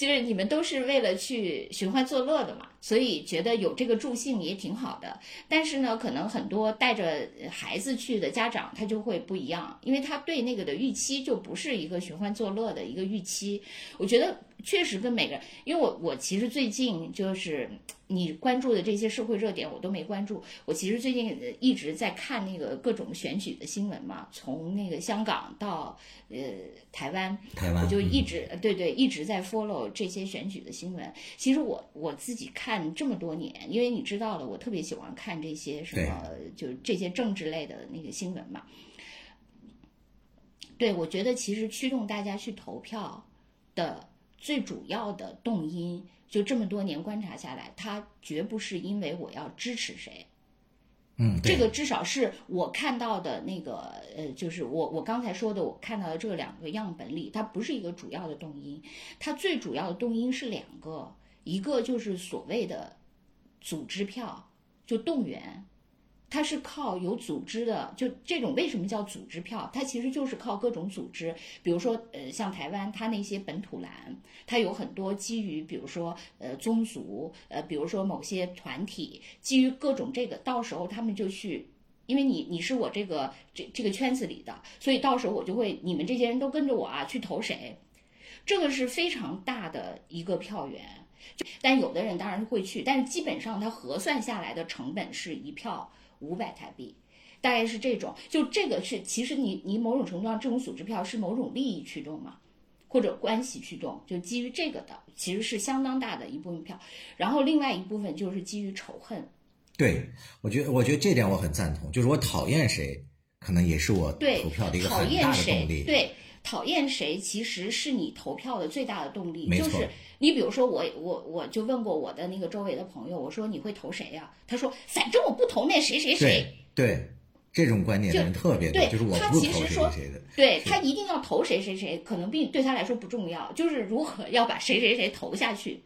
就是你们都是为了去寻欢作乐的嘛，所以觉得有这个助兴也挺好的。但是呢，可能很多带着孩子去的家长他就会不一样，因为他对那个的预期就不是一个寻欢作乐的一个预期。我觉得确实跟每个人，因为我我其实最近就是你关注的这些社会热点我都没关注，我其实最近呃一直在看那个各种选举的新闻嘛，从那个香港到呃台湾，台湾我就一嗯直、对对一直在 follow 这些选举的新闻。其实我我自己看这么多年，因为你知道了，我特别喜欢看这些什么，就这些政治类的那个新闻嘛。对，我觉得其实驱动大家去投票的最主要的动因，就这么多年观察下来，它绝不是因为我要支持谁，嗯，这个至少是我看到的那个，呃，就是我我刚才说的，我看到的这两个样本里，它不是一个主要的动因，它最主要的动因是两个，一个就是所谓的组织票，就动员，它是靠有组织的，就这种为什么叫组织票？它其实就是靠各种组织，比如说呃，像台湾它那些本土蓝，它有很多基于比如说呃宗族，呃比如说某些团体，基于各种这个，到时候他们就去。因为你你是我这个这这个圈子里的，所以到时候我就会你们这些人都跟着我啊去投谁，这个是非常大的一个票源。但有的人当然会去，但是基本上它核算下来的成本是一票五百台币，大概是这种。就这个是其实你你某种程度上这种组织票是某种利益驱动嘛，或者关系驱动，就基于这个的其实是相当大的一部分票。然后另外一部分就是基于仇恨，对，我觉得我觉得这点我很赞同，就是我讨厌谁，可能也是我对投票的一个讨很大的动力。对。讨厌谁其实是你投票的最大的动力，就是你比如说我我我就问过我的那个周围的朋友，我说你会投谁呀、他说反正我不投那谁谁谁，对对，这种观点的人特别多，对就是我他不投谁其实说谁谁的。对他一定要投谁谁谁，可能并对他来说不重要，就是如何要把谁谁谁投下去。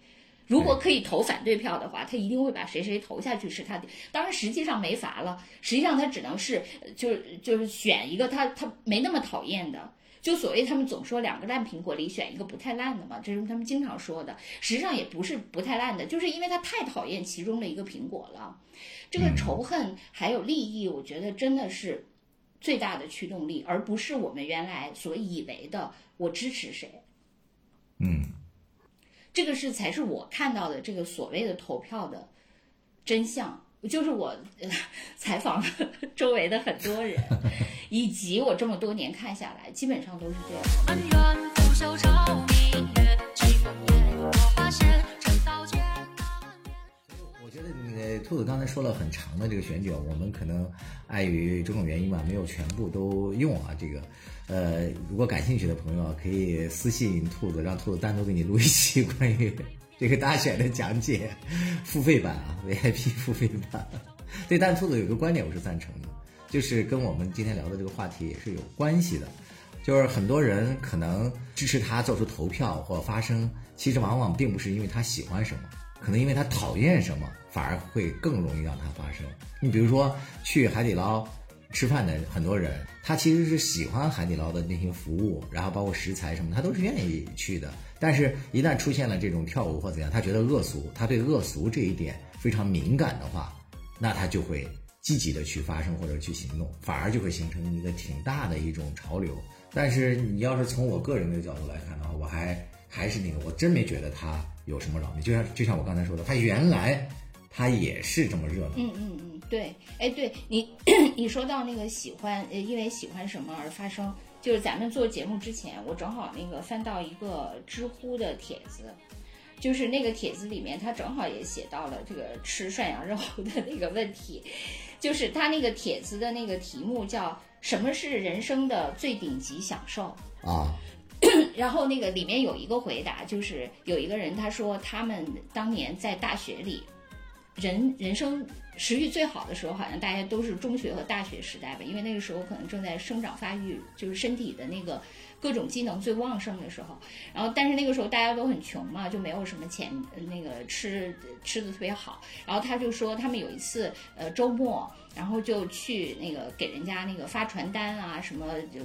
如果可以投反对票的话，他一定会把谁谁投下去，是他的。当然，实际上没法了，实际上他只能是呃就是就是选一个他他没那么讨厌的。就所谓他们总说两个烂苹果里选一个不太烂的嘛，这是他们经常说的。实际上也不是不太烂的，就是因为他太讨厌其中的一个苹果了。这个仇恨还有利益，我觉得真的是最大的驱动力，而不是我们原来所以为的我支持谁。嗯，这个是才是我看到的这个所谓的投票的真相。就是我、采访 周围的很多人，以及我这么多年看下来，基本上都是这样。我觉得那个兔子刚才说了很长的这个选角，我们可能碍于种种原因吧，没有全部都用啊。这个，呃，如果感兴趣的朋友啊，可以私信兔子，让兔子单独给你录一期关于这个大选的讲解，付费版啊，VIP 付费版。对，但兔子有个观点我是赞成的，就是跟我们今天聊的这个话题也是有关系的。就是很多人可能支持他做出投票或发声，其实往往并不是因为他喜欢什么，可能因为他讨厌什么，反而会更容易让他发生。你比如说去海底捞吃饭的很多人，他其实是喜欢海底捞的那些服务，然后包括食材什么，他都是愿意去的。但是，一旦出现了这种跳舞或怎样，他觉得恶俗，他对恶俗这一点非常敏感的话，那他就会积极的去发生或者去行动，反而就会形成一个挺大的一种潮流。但是你要是从我个人的角度来看的话，我还还是那个，我真没觉得他有什么扰民。就像就像我刚才说的，他原来他也是这么热闹。嗯嗯嗯，对，哎，对你 你说到那个喜欢，因为喜欢什么而发生，就是咱们做节目之前，我正好那个翻到一个知乎的帖子，就是那个帖子里面，他正好也写到了这个吃涮羊肉 的那个问题，就是他那个帖子的那个题目叫“什么是人生的最顶级享受”。啊，然后那个里面有一个回答，就是有一个人他说他们当年在大学里，人人生食欲最好的时候，好像大家都是中学和大学时代吧，因为那个时候可能正在生长发育，就是身体的那个各种机能最旺盛的时候。然后但是那个时候大家都很穷嘛，就没有什么钱，呃那个吃吃的特别好。然后他就说他们有一次呃周末，然后就去那个给人家那个发传单啊，什么就。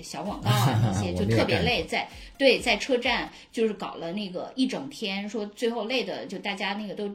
小广告啊，那些就特别累，在对在车站就是搞了那个一整天，说最后累的就大家那个都。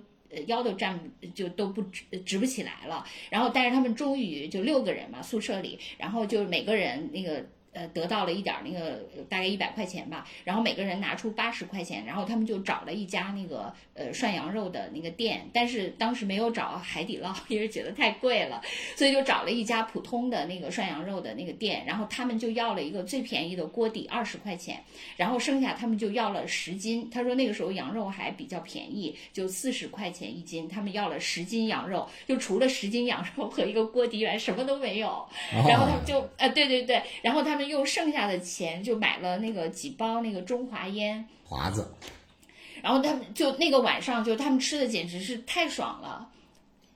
腰都站就都不直直不起来了，然后但是他们终于就六个人嘛，宿舍里，然后就每个人那个呃得到了一点儿那个呃大概一百块钱吧，然后每个人拿出八十块钱，然后他们就找了一家那个呃涮羊肉的那个店，但是当时没有找海底捞，因为觉得太贵了，所以就找了一家普通的那个涮羊肉的那个店，然后他们就要了一个最便宜的锅底二十块钱，然后剩下他们就要了十斤。他说那个时候羊肉还比较便宜，就四十块钱一斤，他们要了十斤羊肉，就除了十斤羊肉和一个锅底以外什么都没有。然后他们就呃对对对，然后他们用剩下的钱就买了那个几包那个中华烟，华子，然后他们就那个晚上就他们吃的简直是太爽了。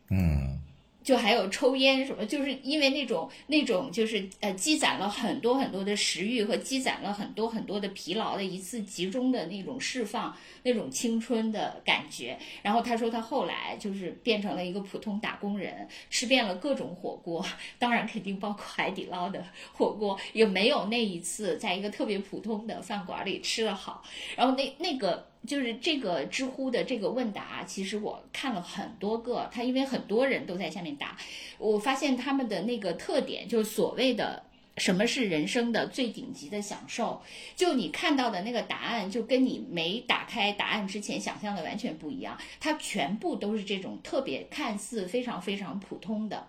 嗯，就还有抽烟什么，就是因为那种那种就是呃积攒了很多很多的食欲和积攒了很多很多的疲劳的一次集中的那种释放，那种青春的感觉。然后他说他后来就是变成了一个普通打工人，吃遍了各种火锅，当然肯定包括海底捞的火锅，也没有那一次在一个特别普通的饭馆里吃的好。然后那那个就是这个知乎的这个问答，其实我看了很多个，他因为很多人都在下面答，我发现他们的那个特点就是所谓的。什么是人生的最顶级的享受？就你看到的那个答案，就跟你没打开答案之前想象的完全不一样。它全部都是这种特别看似非常非常普通的，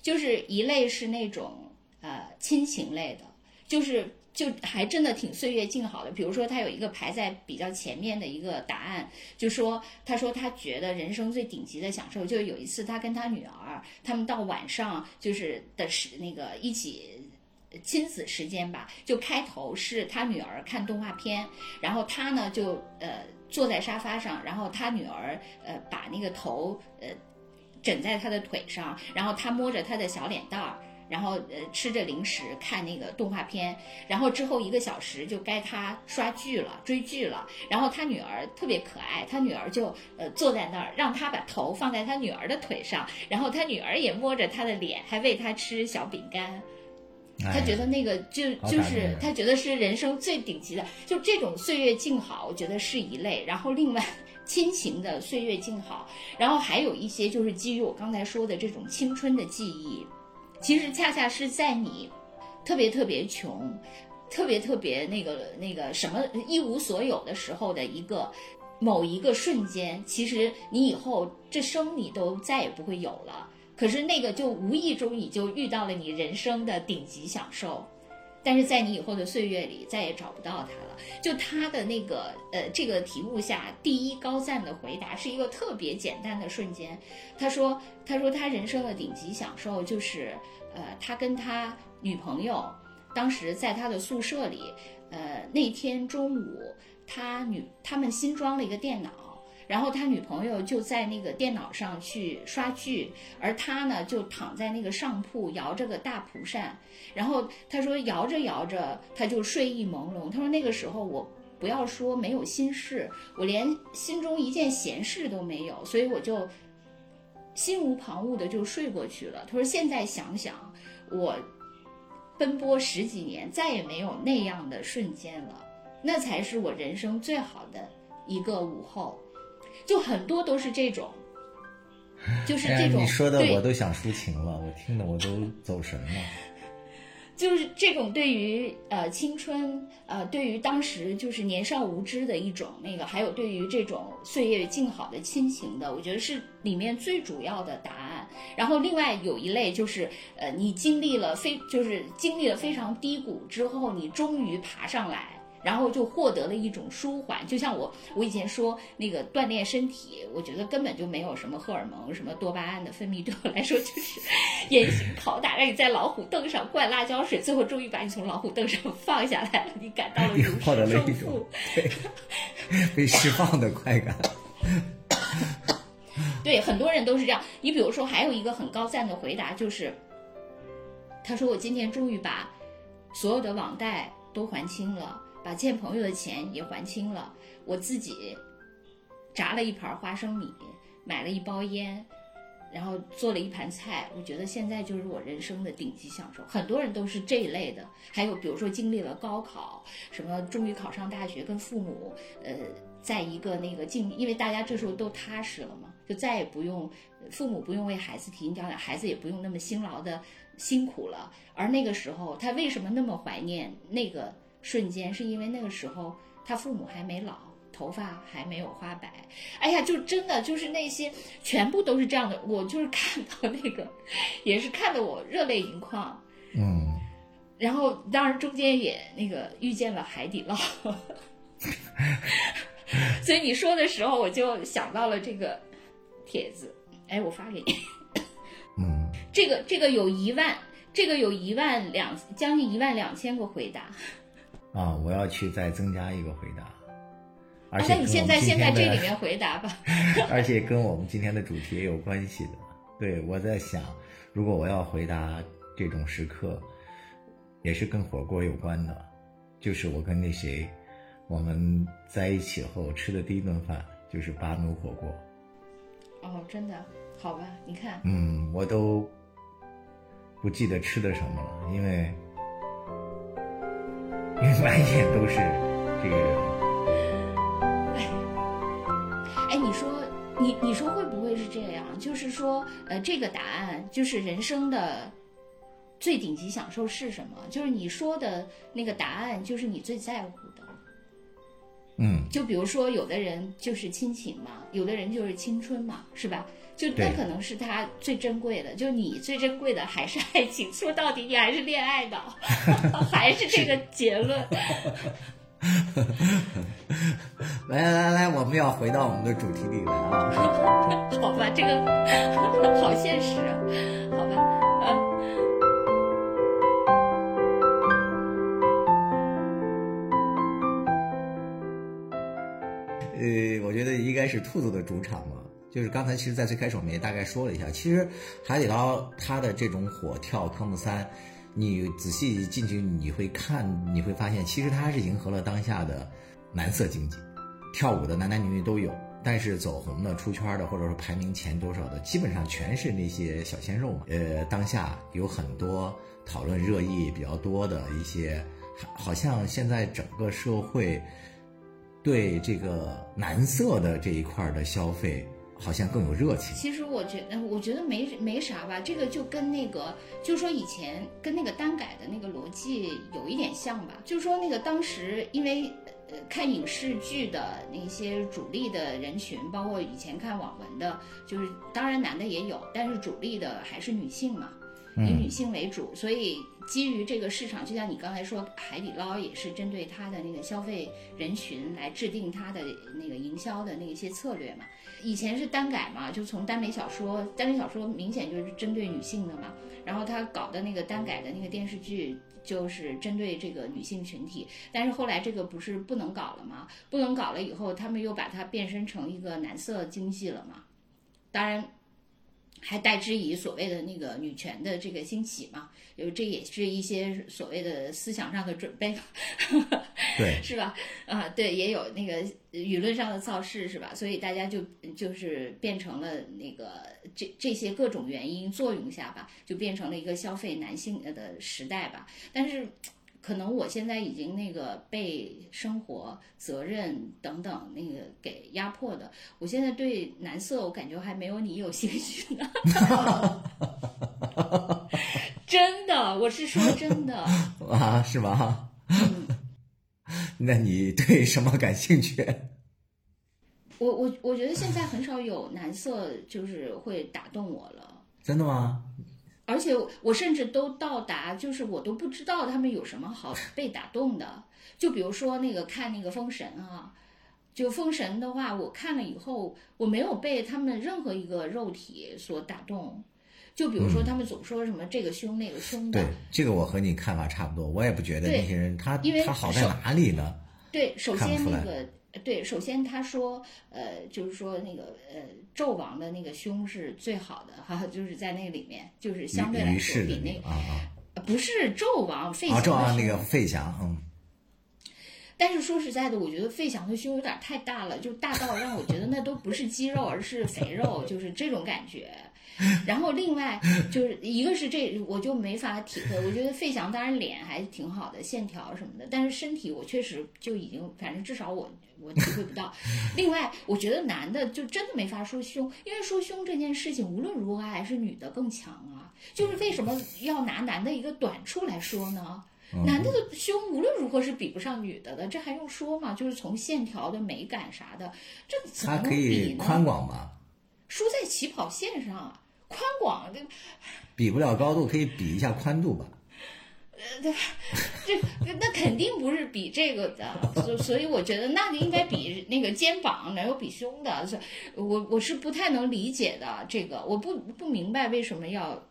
就是一类是那种呃亲情类的，就是就还真的挺岁月静好的。比如说，他有一个排在比较前面的一个答案，就说他说他觉得人生最顶级的享受，就是有一次他跟他女儿，他们到晚上就是的是那个一起。亲子时间吧，就开头是他女儿看动画片，然后他呢就呃坐在沙发上，然后他女儿呃把那个头呃枕在他的腿上，然后他摸着他的小脸蛋儿，然后呃吃着零食看那个动画片，然后之后一个小时就该他刷剧了，追剧了，然后他女儿特别可爱，他女儿就呃坐在那儿，让他把头放在他女儿的腿上，然后他女儿也摸着他的脸，还喂他吃小饼干。他觉得那个就就是他觉得是人生最顶级的，就这种岁月静好，我觉得是一类。然后另外亲情的岁月静好，然后还有一些就是基于我刚才说的这种青春的记忆，其实恰恰是在你特别特别穷、特别特别那个那个什么一无所有的时候的一个。某一个瞬间，其实你以后这生你都再也不会有了。可是那个就无意中你就遇到了你人生的顶级享受，但是在你以后的岁月里再也找不到他了。就他的那个呃这个题目下第一高赞的回答是一个特别简单的瞬间，他说他说他人生的顶级享受就是呃他跟他女朋友当时在他的宿舍里，呃那天中午他女他们新装了一个电脑。然后他女朋友就在那个电脑上去刷剧，而他呢就躺在那个上铺摇着个大蒲扇，然后他说摇着摇着他就睡意朦胧。他说那个时候我不要说没有心事，我连心中一件闲事都没有，所以我就心无旁骛的就睡过去了。他说现在想想，我奔波十几年再也没有那样的瞬间了，那才是我人生最好的一个午后。就很多都是这种，就是这种、你说的我都想抒情了，我听的我都走神了。就是这种对于呃青春呃对于当时就是年少无知的一种那个，还有对于这种岁月静好的亲情的，我觉得是里面最主要的答案。然后另外有一类就是呃你经历了非就是经历了非常低谷之后，你终于爬上来。然后就获得了一种舒缓，就像我我以前说那个锻炼身体，我觉得根本就没有什么荷尔蒙、什么多巴胺的分泌，对我来说就是严刑拷打，让你在老虎凳上灌辣椒水，最后终于把你从老虎凳上放下来了，你感到了你如获得释重负了一种。被释放的快感。对，很多人都是这样。你比如说，还有一个很高赞的回答就是，他说我今天终于把所有的网贷都还清了，把欠朋友的钱也还清了，我自己炸了一盘花生米，买了一包烟。然后做了一盘菜，我觉得现在就是我人生的顶级享受。很多人都是这一类的，还有比如说经历了高考，什么终于考上大学，跟父母呃，在一个那个境，因为大家这时候都踏实了嘛，就再也不用父母不用为孩子提心吊胆，孩子也不用那么辛劳的辛苦了。而那个时候，他为什么那么怀念那个瞬间？是因为那个时候他父母还没老。头发还没有花白，哎呀，就真的就是那些全部都是这样的。我就是看到那个，也是看得我热泪盈眶。嗯，然后当然中间也那个遇见了海底捞，所以你说的时候我就想到了这个帖子，哎，我发给你，嗯，这个这个有一万，这个有一万两将近一万两千个回答。啊，我要去再增加一个回答。而啊且那你现在先在这里。面回答吧。而且跟我们今天的主题也有关系的。对，我在想，如果我要回答这种时刻，也是跟火锅有关的，就是我跟那谁，我们在一起后吃的第一顿饭就是巴奴火锅。哦，真的，好吧，你看，嗯，我都不记得吃的什么了，因为因为满眼都是这个人。哎，你说，你你说会不会是这样？就是说，呃，这个答案就是人生的最顶级享受是什么？就是你说的那个答案，就是你最在乎。嗯，就比如说，有的人就是亲情嘛，有的人就是青春嘛，是吧？就那可能是他最珍贵的，就你最珍贵的还是爱情。说到底，你还是恋爱脑，还是这个结论。来来来来，我们要回到我们的主题里来啊。好吧，这个好现实啊，好吧，呃，我觉得应该是兔子的主场嘛。就是刚才其实，在最开始我们也大概说了一下，其实海底捞它的这种火跳科目三，你仔细进去你会看，你会发现，其实它是迎合了当下的男色经济，跳舞的男男女女都有，但是走红的、出圈的，或者说排名前多少的，基本上全是那些小鲜肉嘛。呃，当下有很多讨论热议比较多的一些，好像现在整个社会。对这个男色的这一块的消费，好像更有热情。其实我觉得，我觉得没没啥吧，这个就跟那个，就是说以前跟那个单改的那个逻辑有一点像吧，就是说那个当时因为呃看影视剧的那些主力的人群，包括以前看网文的，就是当然男的也有，但是主力的还是女性嘛。以女性为主，所以基于这个市场，就像你刚才说，海底捞也是针对它的那个消费人群来制定它的那个营销的那些策略嘛。以前是单改嘛，就从耽美小说，耽美小说明显就是针对女性的嘛，然后他搞的那个单改的那个电视剧。就是针对这个女性群体，但是后来这个不是不能搞了吗？不能搞了以后，他们又把它变身成一个男色经济了嘛。当然，还代之以所谓的那个女权的这个兴起嘛，有这也是一些所谓的思想上的准备，对，是吧？啊，对，也有那个舆论上的造势，是吧？所以大家就就是变成了那个这这些各种原因作用下吧，就变成了一个消费男性的时代吧。但是可能我现在已经那个被生活责任等等那个给压迫的，我现在对男色我感觉还没有你有兴趣呢。真的，我是说真的。啊，是吗？嗯那你对什么感兴趣？我我我觉得现在很少有男色就是会打动我了。真的吗？而且我甚至都到达，就是我都不知道他们有什么好被打动的。就比如说那个看那个《封神》啊，就《封神》的话，我看了以后，我没有被他们任何一个肉体所打动。就比如说他们总说什么这个凶那个凶的，对，这个我和你看法差不多，我也不觉得那些人他因为他好在哪里呢？对，首先那个，对，首先他说，呃，就是说那个，呃，纣王的那个胸是最好的哈，就是在那里面，就是相对来说比那个啊啊。呃不是纣王费啊，翔的胸，这啊那个费翔，嗯，但是说实在的，我觉得费翔的胸有点太大了，就大到让我觉得那都不是肌肉，而是肥肉，就是这种感觉。然后另外就是一个是这，我就没法体会。我觉得费翔当然脸还挺好的，线条什么的，但是身体我确实就已经，反正至少我我体会不到。另外，我觉得男的就真的没法说胸，因为说胸这件事情无论如何还是女的更强啊。就是为什么要拿男的一个短处来说呢？男的的胸无论如何是比不上女的的，这还用说吗？就是从线条的美感啥的，这怎么比呢？宽广吧，输在起跑线上啊，宽广这比不了高度，可以比一下宽度吧。这那肯定不是比这个的，所所以我觉得那应该比那个肩膀，哪有比胸的？所以我我是不太能理解的这个，我不不明白为什么要，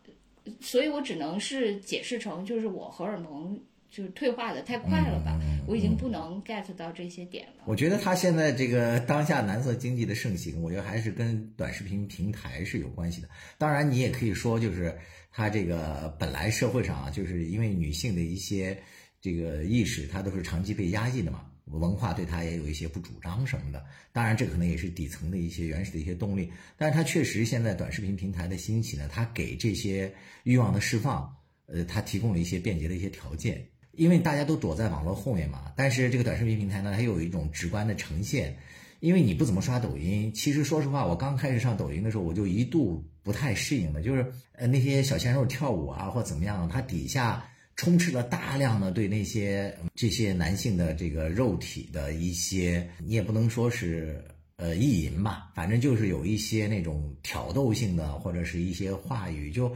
所以我只能是解释成就是我荷尔蒙就是退化的太快了吧，我已经不能 get 到这些点了。我觉得他现在这个当下蓝色经济的盛行，我觉得还是跟短视频平台是有关系的。当然，你也可以说，就是他这个本来社会上啊，就是因为女性的一些这个意识，它都是长期被压抑的嘛，文化对它也有一些不主张什么的。当然，这可能也是底层的一些原始的一些动力。但是它确实现在短视频平台的兴起呢，它给这些欲望的释放，呃，它提供了一些便捷的一些条件。因为大家都躲在网络后面嘛，但是这个短视频平台呢，它有一种直观的呈现。因为你不怎么刷抖音，其实说实话，我刚开始上抖音的时候，我就一度不太适应的，就是呃那些小鲜肉跳舞啊或怎么样，它底下充斥了大量的对那些这些男性的这个肉体的一些，你也不能说是呃意淫吧，反正就是有一些那种挑逗性的或者是一些话语，就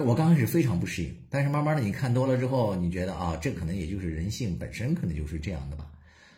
我刚开始非常不适应，但是慢慢的你看多了之后，你觉得啊，这可能也就是人性本身可能就是这样的吧。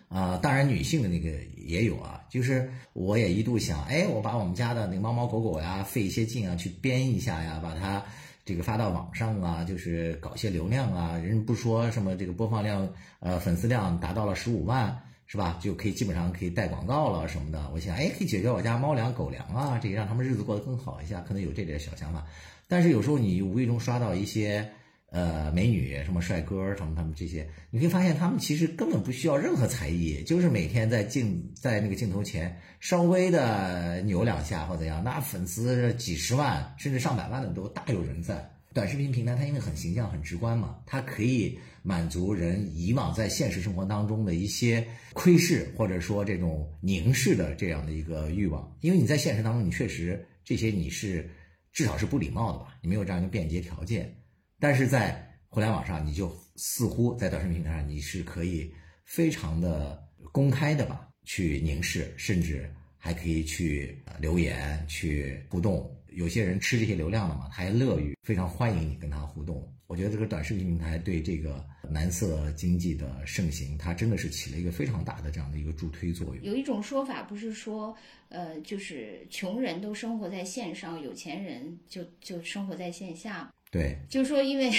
啊、当然女性的那个也有啊，就是我也一度想，哎，我把我们家的那个猫猫狗狗呀，费一些劲啊，去编一下呀，把它这个发到网上啊，就是搞些流量啊。人不说什么这个播放量，呃，粉丝量达到了十五万，是吧？就可以基本上可以带广告了什么的。我想，哎，可以解决我家猫粮、狗粮啊，这个让他们日子过得更好一下，可能有这点小想法。但是有时候你无意中刷到一些。呃，美女什么帅哥什么他们这些，你会发现他们其实根本不需要任何才艺，就是每天在镜在那个镜头前稍微的扭两下或怎样，那粉丝几十万甚至上百万的都大有人在。短视频平台它因为很形象很直观嘛，它可以满足人以往在现实生活当中的一些窥视或者说这种凝视的这样的一个欲望，因为你在现实当中你确实这些你是至少是不礼貌的吧，你没有这样一个便捷条件。但是在互联网上，你就似乎在短视频平台上，你是可以非常的公开的吧，去凝视，甚至还可以去留言、去互动。有些人吃这些流量的嘛，他还乐于非常欢迎你跟他互动。我觉得这个短视频平台对这个蓝色经济的盛行，它真的是起了一个非常大的这样的一个助推作用。有一种说法不是说，呃，就是穷人都生活在线上，有钱人就就生活在线下对，就是说，因为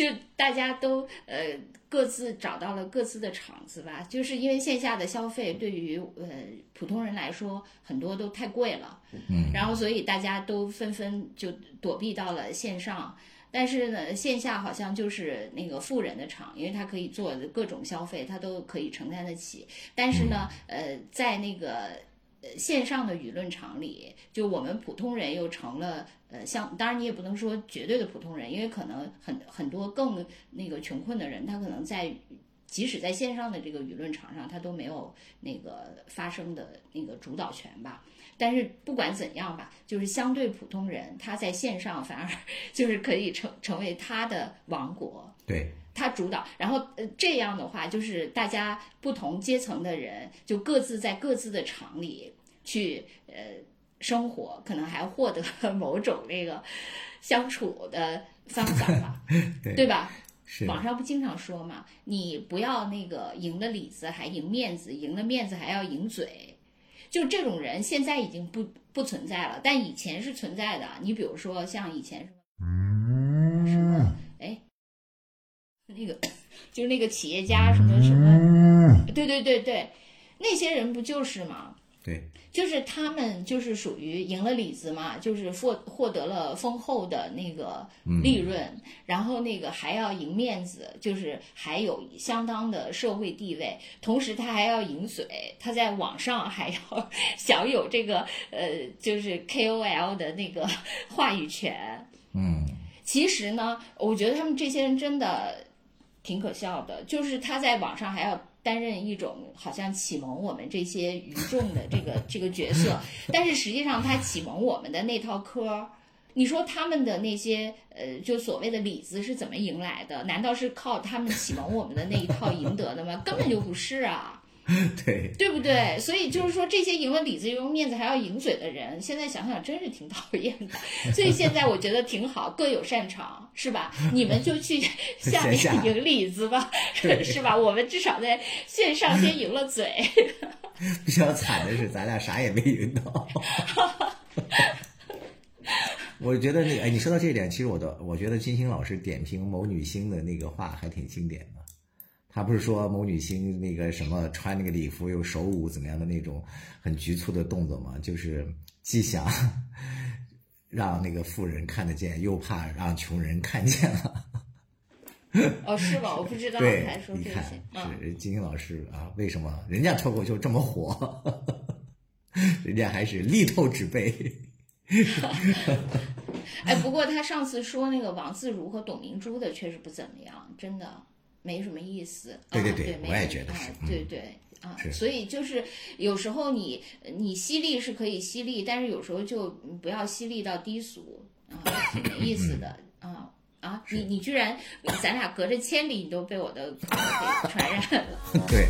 就大家都呃各自找到了各自的场子吧，就是因为线下的消费对于呃普通人来说很多都太贵了，嗯，然后所以大家都纷纷就躲避到了线上。但是呢，线下好像就是那个富人的场，因为他可以做各种消费，他都可以承担得起。但是呢，呃，在那个呃线上的舆论场里，就我们普通人又成了呃，像当然你也不能说绝对的普通人，因为可能很很多更那个穷困的人，他可能在即使在线上的这个舆论场上，他都没有那个发声的那个主导权吧。但是不管怎样吧，就是相对普通人，他在线上反而 就是可以成成为他的王国。对，他主导，然后呃这样的话，就是大家不同阶层的人就各自在各自的厂里去呃生活，可能还获得某种那个相处的方法吧，对对吧？是网上不经常说嘛，你不要那个赢了里子还赢面子，赢了面子还要赢嘴，就这种人现在已经不不存在了，但以前是存在的。你比如说像以前什么什么，哎，那个就是那个企业家什么什么，对对对对，那些人不就是吗？对，就是他们就是属于赢了里子嘛，就是获获得了丰厚的那个利润，然后那个还要赢面子，就是还有相当的社会地位，同时他还要赢嘴，他在网上还要 享有这个呃，就是 KOL 的那个 话语权。嗯，其实呢，我觉得他们这些人真的挺可笑的，就是他在网上还要担任一种好像启蒙我们这些愚众的这个这个角色，但是实际上他启蒙我们的那套科儿。你说他们的那些呃，就所谓的里子是怎么赢来的？难道是靠他们启蒙我们的那一套赢得的吗？根本就不是啊！对，对不对？所以就是说，这些赢了里子又用面子还要赢嘴的人，现在想想真是挺讨厌的。所以现在我觉得挺好，各有擅长，是吧？你们就去下面赢里子吧，是吧？我们至少在线上先赢了嘴。比较惨的是咱俩啥也没赢到。我觉得那个，哎，你说到这一点，其实我的，我觉得金星老师点评某女星的那个话还挺经典的。他不是说某女星那个什么穿那个礼服又手舞怎么样的那种很局促的动作嘛，就是既想 让那个富人看得见，又怕让穷人看见了。哦，是吗？我不知道，对还，说这你看是金星老师啊，为什么人家脱口秀这么火，人家还是力透纸背。哎，不过他上次说那个王自如和董明珠的确实不怎么样，真的没什么意思。对对啊、对，我也什么啊觉得是嗯对对啊，所以就是有时候你你犀利是可以犀利，但是有时候就不要犀利到低俗啊，挺没意思的啊。啊，你你居然，咱俩隔着千里，你都被我的口给传染了。对，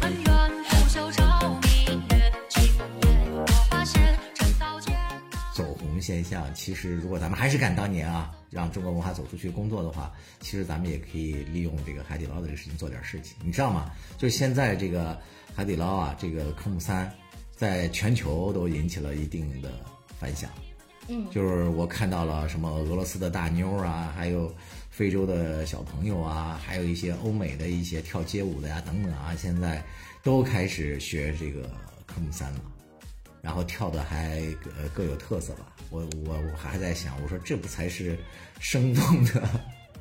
现象，其实如果咱们还是赶当年啊，让中国文化走出去工作的话，其实咱们也可以利用这个海底捞的这个事情做点事情。你知道吗？就是现在这个海底捞啊，这个科目三，在全球都引起了一定的反响。嗯，就是我看到了什么俄罗斯的大妞啊，还有非洲的小朋友啊，还有一些欧美的一些跳街舞的呀等等啊，现在都开始学这个科目三了。然后跳的还呃各有特色吧。我我我还在想，我说这不才是生动的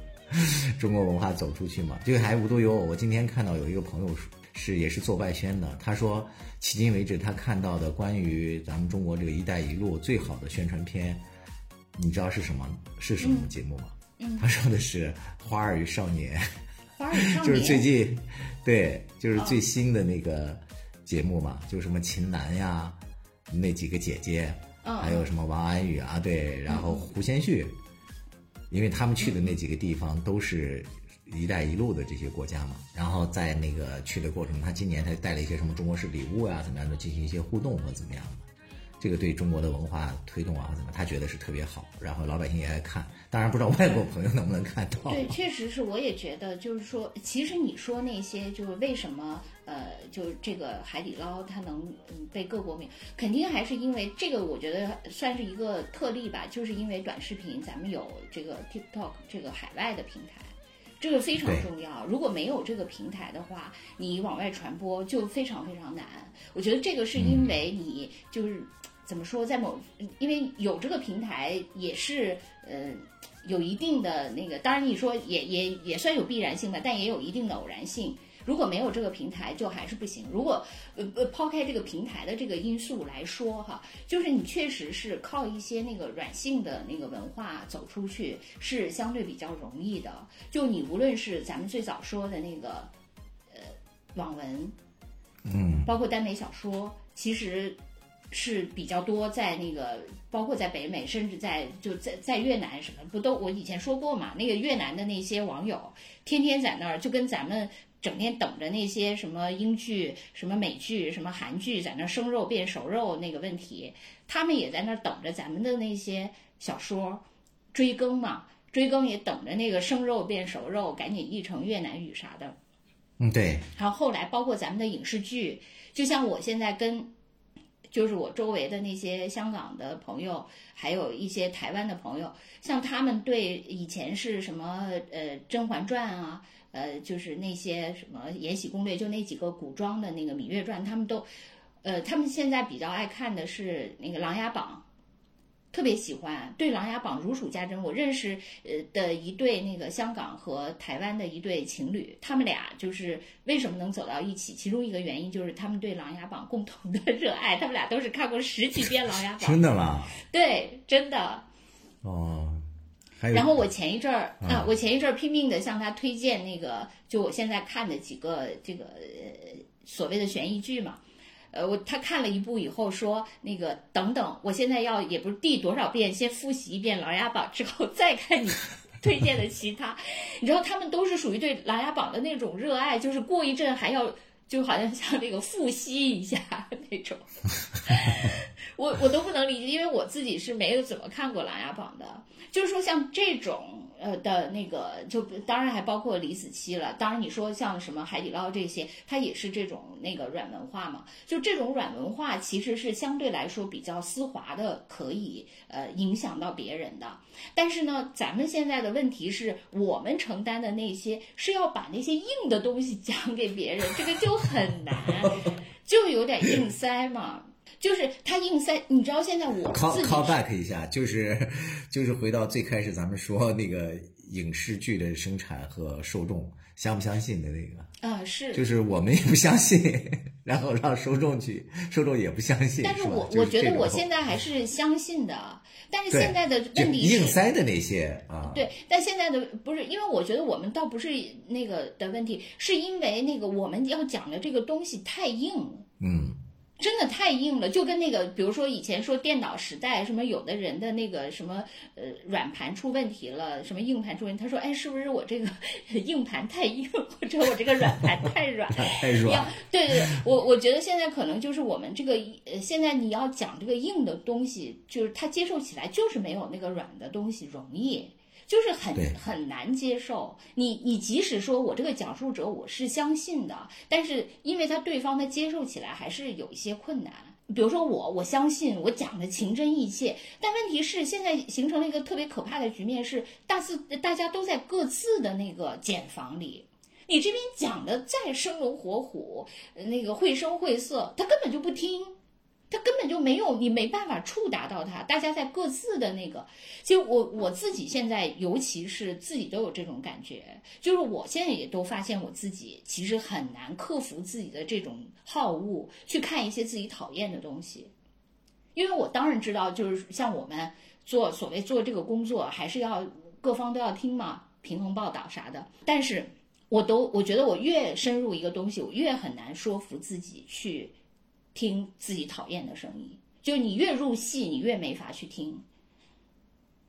中国文化走出去吗？这个还无独有偶，我今天看到有一个朋友是也是做外宣的，他说迄今为止他看到的关于咱们中国这个“一带一路”最好的宣传片，你知道是什么是什么节目吗？嗯他说的是《花儿与少年》。花儿与少 就是最，近，对，就是最新的那个节目嘛，就什么秦岚呀，那几个姐姐，嗯还有什么王安宇啊，对，然后胡先煦，因为他们去的那几个地方都是“一带一路”的这些国家嘛，然后在那个去的过程中，他今年他带了一些什么中国式礼物啊，怎么样的进行一些互动或怎么样的。这个对中国的文化推动啊，怎么，他觉得是特别好，然后老百姓也爱看。当然不知道外国朋友能不能看到。对，确实是，我也觉得，就是说，其实你说那些，就是为什么，呃，就是这个海底捞它能嗯被各国名，肯定还是因为这个，我觉得算是一个特例吧，就是因为短视频，咱们有这个 TikTok 这个海外的平台。这个非常重要，如果没有这个平台的话，你往外传播就非常非常难。我觉得这个是因为你就是、怎么说，在某因为有这个平台也是呃有一定的那个，当然你说也也也算有必然性吧，但也有一定的偶然性。如果没有这个平台，就还是不行。如果呃呃抛开这个平台的这个因素来说哈，就是你确实是靠一些那个软性的那个文化走出去是相对比较容易的。就你无论是咱们最早说的那个呃网文，嗯，包括耽美小说，其实是比较多在那个，包括在北美，甚至在就在在越南什么不都，我以前说过嘛，那个越南的那些网友天天在那儿就跟咱们。整天等着那些什么英剧、什么美剧、什么韩剧，在那儿生肉变熟肉那个问题，他们也在那儿等着咱们的那些小说追更嘛，追更也等着那个生肉变熟肉，赶紧译成越南语啥的。嗯，对，然后后来包括咱们的影视剧，就像我现在跟，就是我周围的那些香港的朋友，还有一些台湾的朋友，像他们对以前是什么呃《甄嬛传》啊，呃就是那些什么《延禧攻略》，就那几个古装的那个《芈月传》，他们都，呃他们现在比较爱看的是那个《琅琊榜》。特别喜欢，对《琅琊榜》如数家珍。我认识呃的一对那个香港和台湾的一对情侣，他们俩就是为什么能走到一起？其中一个原因就是他们对《琅琊榜》共同的热爱，他们俩都是看过十几遍《琅琊榜》。真的吗？对，真的。哦，还有，然后我前一阵儿啊，我前一阵儿拼命的向他推荐那个，就我现在看的几个这个呃所谓的悬疑剧嘛。呃，我他看了一部以后说那个等等，我现在要也不是第多少遍，先复习一遍《琅琊榜》之后 再看你 推荐的其他。你知道他们都是属于对《琅琊榜》的那种热爱，就是过一阵还要就好像像那个复习一下 那种。我我都不能理解，因为我自己是没有怎么看过《琅琊榜》的。就是说像这种呃的那个，就当然还包括李子柒了。当然你说像什么海底捞这些，它也是这种那个软文化嘛。就这种软文化其实是相对来说比较丝滑的，可以呃影响到别人的。但是呢，咱们现在的问题是我们承担的那些是要把那些硬的东西 讲给别人，这个就很难，就有点硬塞嘛。就是他硬塞，你知道现在我 call call back 一下，就是 就是回到最开始咱们说那个影视剧的生产和受众相不相信的那个，啊是，就是我们也不相信，然后让受众去，受众也不相信，但是吧我？我觉得我现在还是相信的，但是现在的问题是。硬塞的那些啊，对，但现在的不是，因为我觉得我们倒不是那个的问题，是因为那个我们要讲的这个东西太硬，嗯，真的太硬了，就跟那个，比如说以前说电脑时代，什么有的人的那个什么呃软盘出问题了，什么硬盘出问题，他说哎是不是我这个硬盘太硬，或者我这个软盘太软？太软要，对对对，我我觉得现在可能就是我们这个呃，现在你要讲这个硬的东西，就是它接受起来就是没有那个软的东西容易。就是很很难接受，你你即使说我这个讲述者我是相信的，但是因为他对方他接受起来还是有一些困难。比如说我，我相信我讲的情真意切，但问题是现在形成了一个特别可怕的局面，是大自大家都在各自的那个茧房里，你这边讲的再生龙活虎，呃那个绘声绘色，他根本就不听，他根本就没有，你没办法触达到他。大家在各自的那个，其实我我自己现在，尤其是自己都有这种感觉，就是我现在也都发现我自己其实很难克服自己的这种好恶，去看一些自己讨厌的东西。因为我当然知道，就是像我们做所谓做这个工作，还是要各方都要听嘛，平衡报道啥的。但是我都我觉得我越深入一个东西，我越很难说服自己去听自己讨厌的声音。就你越入戏，你越没法去听。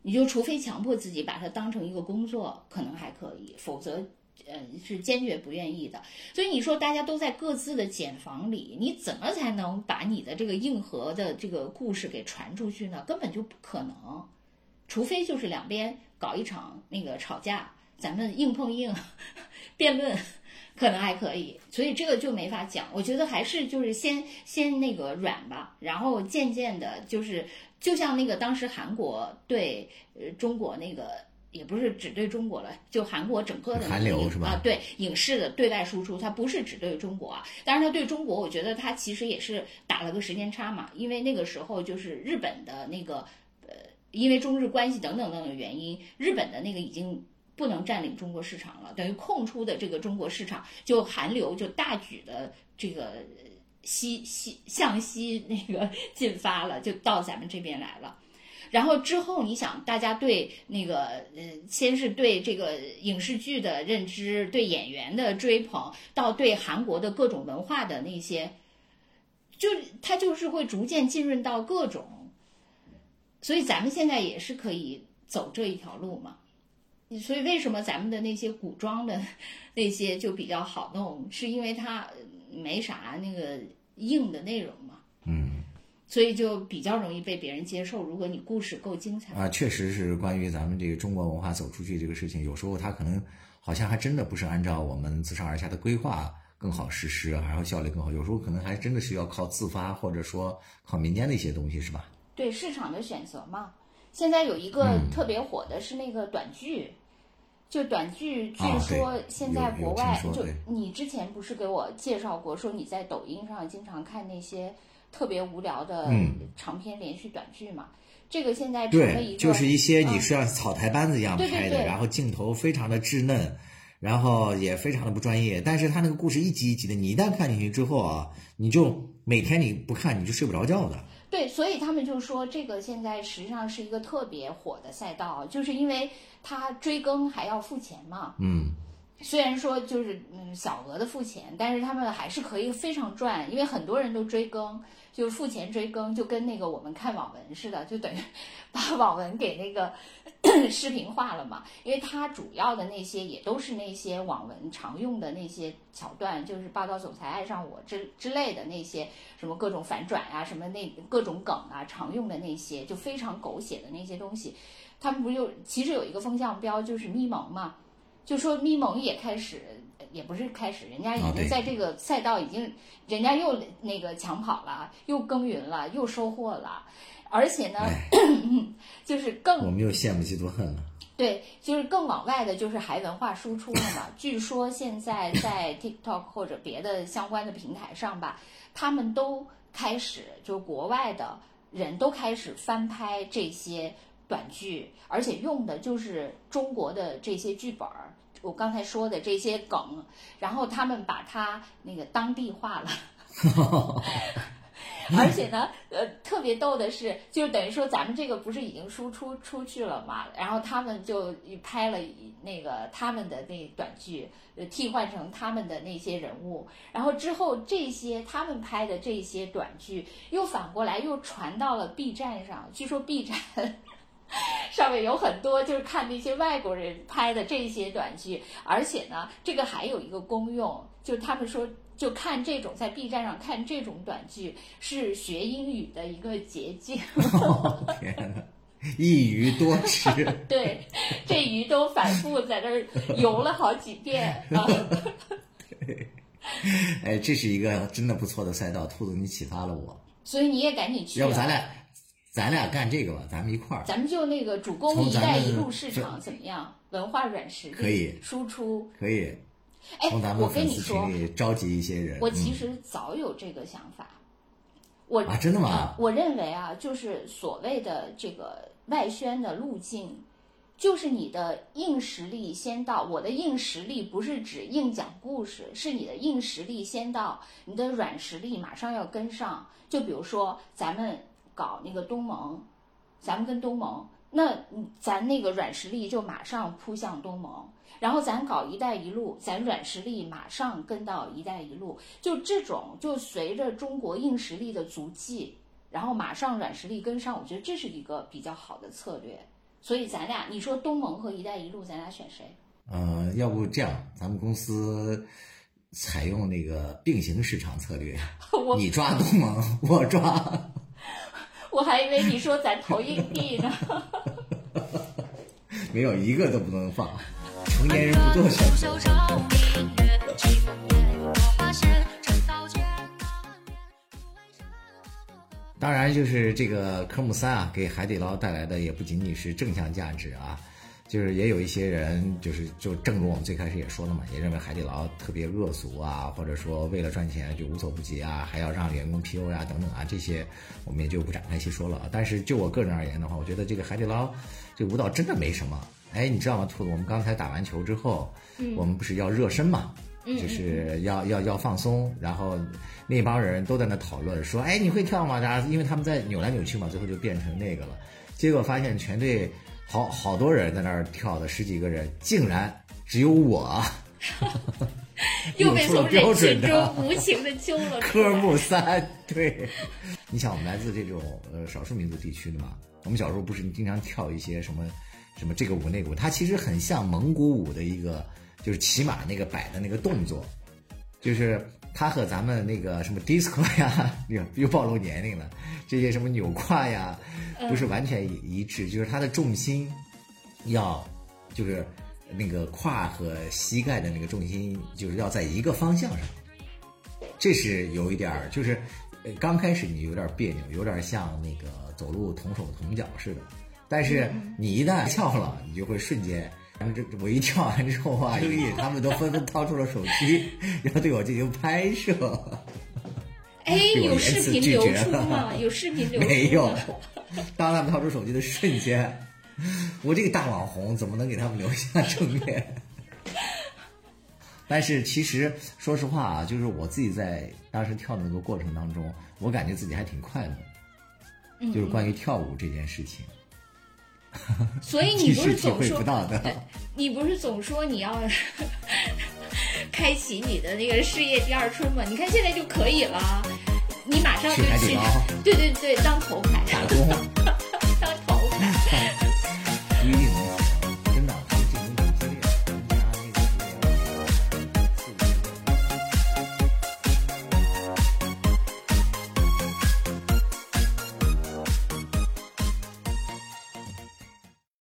你就除非强迫自己把它当成一个工作，可能还可以，否则。呃，是坚决不愿意的，所以你说大家都在各自的茧房里，你怎么才能把你的这个硬核的这个故事给传出去呢？根本就不可能，除非就是两边搞一场那个吵架，咱们硬碰硬 辩论，可能还可以。所以这个就没法讲。我觉得还是就是先先那个软吧，然后渐渐的，就是就像那个当时韩国对呃中国那个。也不是只对中国了，就韩国整个的韩流是吧啊，对影视的对外输出，它不是只对中国啊。当然，它对中国，我觉得它其实也是打了个时间差嘛，因为那个时候就是日本的那个呃，因为中日关系等等等等原因，日本的那个已经不能占领中国市场了，等于空出的这个中国市场就韩流就大举的这个西西向西那个进发了，就到咱们这边来了。然后之后，你想，大家对那个呃，先是对这个影视剧的认知，对演员的追捧，到对韩国的各种文化的那些，就它就是会逐渐浸润到各种，所以咱们现在也是可以走这一条路嘛。所以为什么咱们的那些古装的那些就比较好弄，是因为它没啥那个硬的内容嘛。嗯所以就比较容易被别人接受。如果你故事够精彩，啊，确实是关于咱们这个中国文化走出去这个事情，有时候它可能好像还真的不是按照我们自上而下的规划更好实施，然后效率更好，有时候可能还真的是要靠自发或者说靠民间的一些东西，是吧？对市场的选择嘛。现在有一个嗯特别火的是那个短剧，就短剧，据啊说现在国外就你之前不是给我介绍过，说你在抖音上经常看那些特别无聊的嗯长篇连续短剧嘛？这个现在成了一，个就是一些你嗯是像草台班子一样对对拍的，对然后镜头非常的稚嫩，然后也非常的不专业，但是他那个故事一集一集的，你一旦看进去之后啊，你就每天你不看你就睡不着觉的。对，所以他们就说这个现在实际上是一个特别火的赛道，就是因为它追更还要付钱嘛。嗯，虽然说就是嗯小额的付钱，但是他们还是可以非常赚，因为很多人都追更，就是付钱追更，就跟那个我们看网文似的，就等于 把网文给那个 视频化了嘛。因为它主要的那些也都是那些网文常用的那些桥段，就是霸道总裁爱上我之之类的那些什么各种反转啊，什么那各种梗啊，常用的那些就非常狗血的那些东西。他们不就其实有一个风向标就是咪蒙嘛，就说咪蒙也开始，也不是开始，人家已经在这个赛道已经，人家又那个抢跑了，又耕耘了，又收获了，而且呢，哎，就是更我们又羡慕嫉妒恨了。对，就是更往外的，就是还文化输出了嘛。据说现在在 TikTok 或者别的相关的平台上吧，他们都开始，就国外的人都开始翻拍这些短剧，而且用的就是中国的这些剧本儿。我刚才说的这些梗，然后他们把它那个当地化了。而且呢，呃，特别逗的是，就等于说咱们这个不是已经输出出去了嘛，然后他们就拍了那个他们的那短剧，呃，替换成他们的那些人物，然后之后这些他们拍的这些短剧又反过来又传到了 B 站上，据说 B 站。上面有很多就是看那些外国人拍的这些短剧，而且呢，这个还有一个功用，就他们说，就看这种在 B 站上看这种短剧是学英语的一个捷径。一鱼多吃。对，这鱼都反复在那儿游了好几遍啊。哎，这是一个真的不错的赛道，兔子你启发了我。所以你也赶紧去、啊。要不咱俩，咱俩干这个吧，咱们一块儿。咱们就那个主攻“从咱们一带一路”市场怎么样？文化软实力可以输出。可以哎我跟你说，召集一些人。我其嗯实早有这个想法。我啊真的吗啊我认为啊，就是所谓的这个外宣的路径，就是你的硬实力先到。我的硬实力不是指硬讲故事，是你的硬实力先到，你的软实力马上要跟上。就比如说咱们搞那个东盟，咱们跟东盟，那嗯咱那个软实力就马上扑向东盟。然后咱搞“一带一路”，咱软实力马上跟到“一带一路”，就这种就随着中国硬实力的足迹，然后马上软实力跟上，我觉得这是一个比较好的策略。所以咱俩，你说东盟和“一带一路”，咱俩选谁？呃，要不这样，咱们公司采用那个并行市场策略，你抓东盟，我抓。我还以为你说咱投硬币呢。没有一个都不能放，成年人不做选择。当然，就是这个科目三啊，给海底捞带来的也不仅仅是正向价值啊，就是也有一些人，就是就正如我们最开始也说的嘛，也认为海底捞特别恶俗啊，或者说为了赚钱就无所不及啊，还要让员工 PU 呀、等等啊，这些我们也就不展开细说了。但是就我个人而言的话，我觉得这个海底捞这舞蹈真的没什么，哎，你知道吗，兔子？我们刚才打完球之后，嗯我们不是要热身嘛？嗯就是要要要放松，然后那帮人都在那讨论说，哎，你会跳吗？然后因为他们在扭来扭去嘛，最后就变成那个了。结果发现全队好好多人在那儿跳的，十几个人，竟然只有我 又被从标准人群的中无情的揪了 科。目三。对，你想我们来自这种呃少数民族地区的嘛，我们小时候不是经常跳一些什么什么这个舞那个舞，它其实很像蒙古舞的一个，就是骑马那个摆的那个动作，就是它和咱们那个什么 disco 呀，又 又暴露年龄了，这些什么扭胯呀，不是完全一致，就是它的重心要就是那个胯和膝盖的那个重心就是要在一个方向上。这是有一点儿，就是刚开始你有点别扭，有点像那个走路同手同脚似的。但是你一旦跳了，你就会瞬间，这我一跳完之后啊，英语他们都纷纷掏出了手机，然后对我进行拍摄。哎，有视频流出吗？有视频流出吗？没有，当他们掏出手机的瞬间，我这个大网红怎么能给他们留下正面？但是其实说实话啊，就是我自己在当时跳的那个过程当中，我感觉自己还挺快乐的，就是关于跳舞这件事情，所以你你不是总说。你不是总说你要 开启你的那个事业第二春吗？你看现在就可以了，你马上就去对对对，当头牌。打工。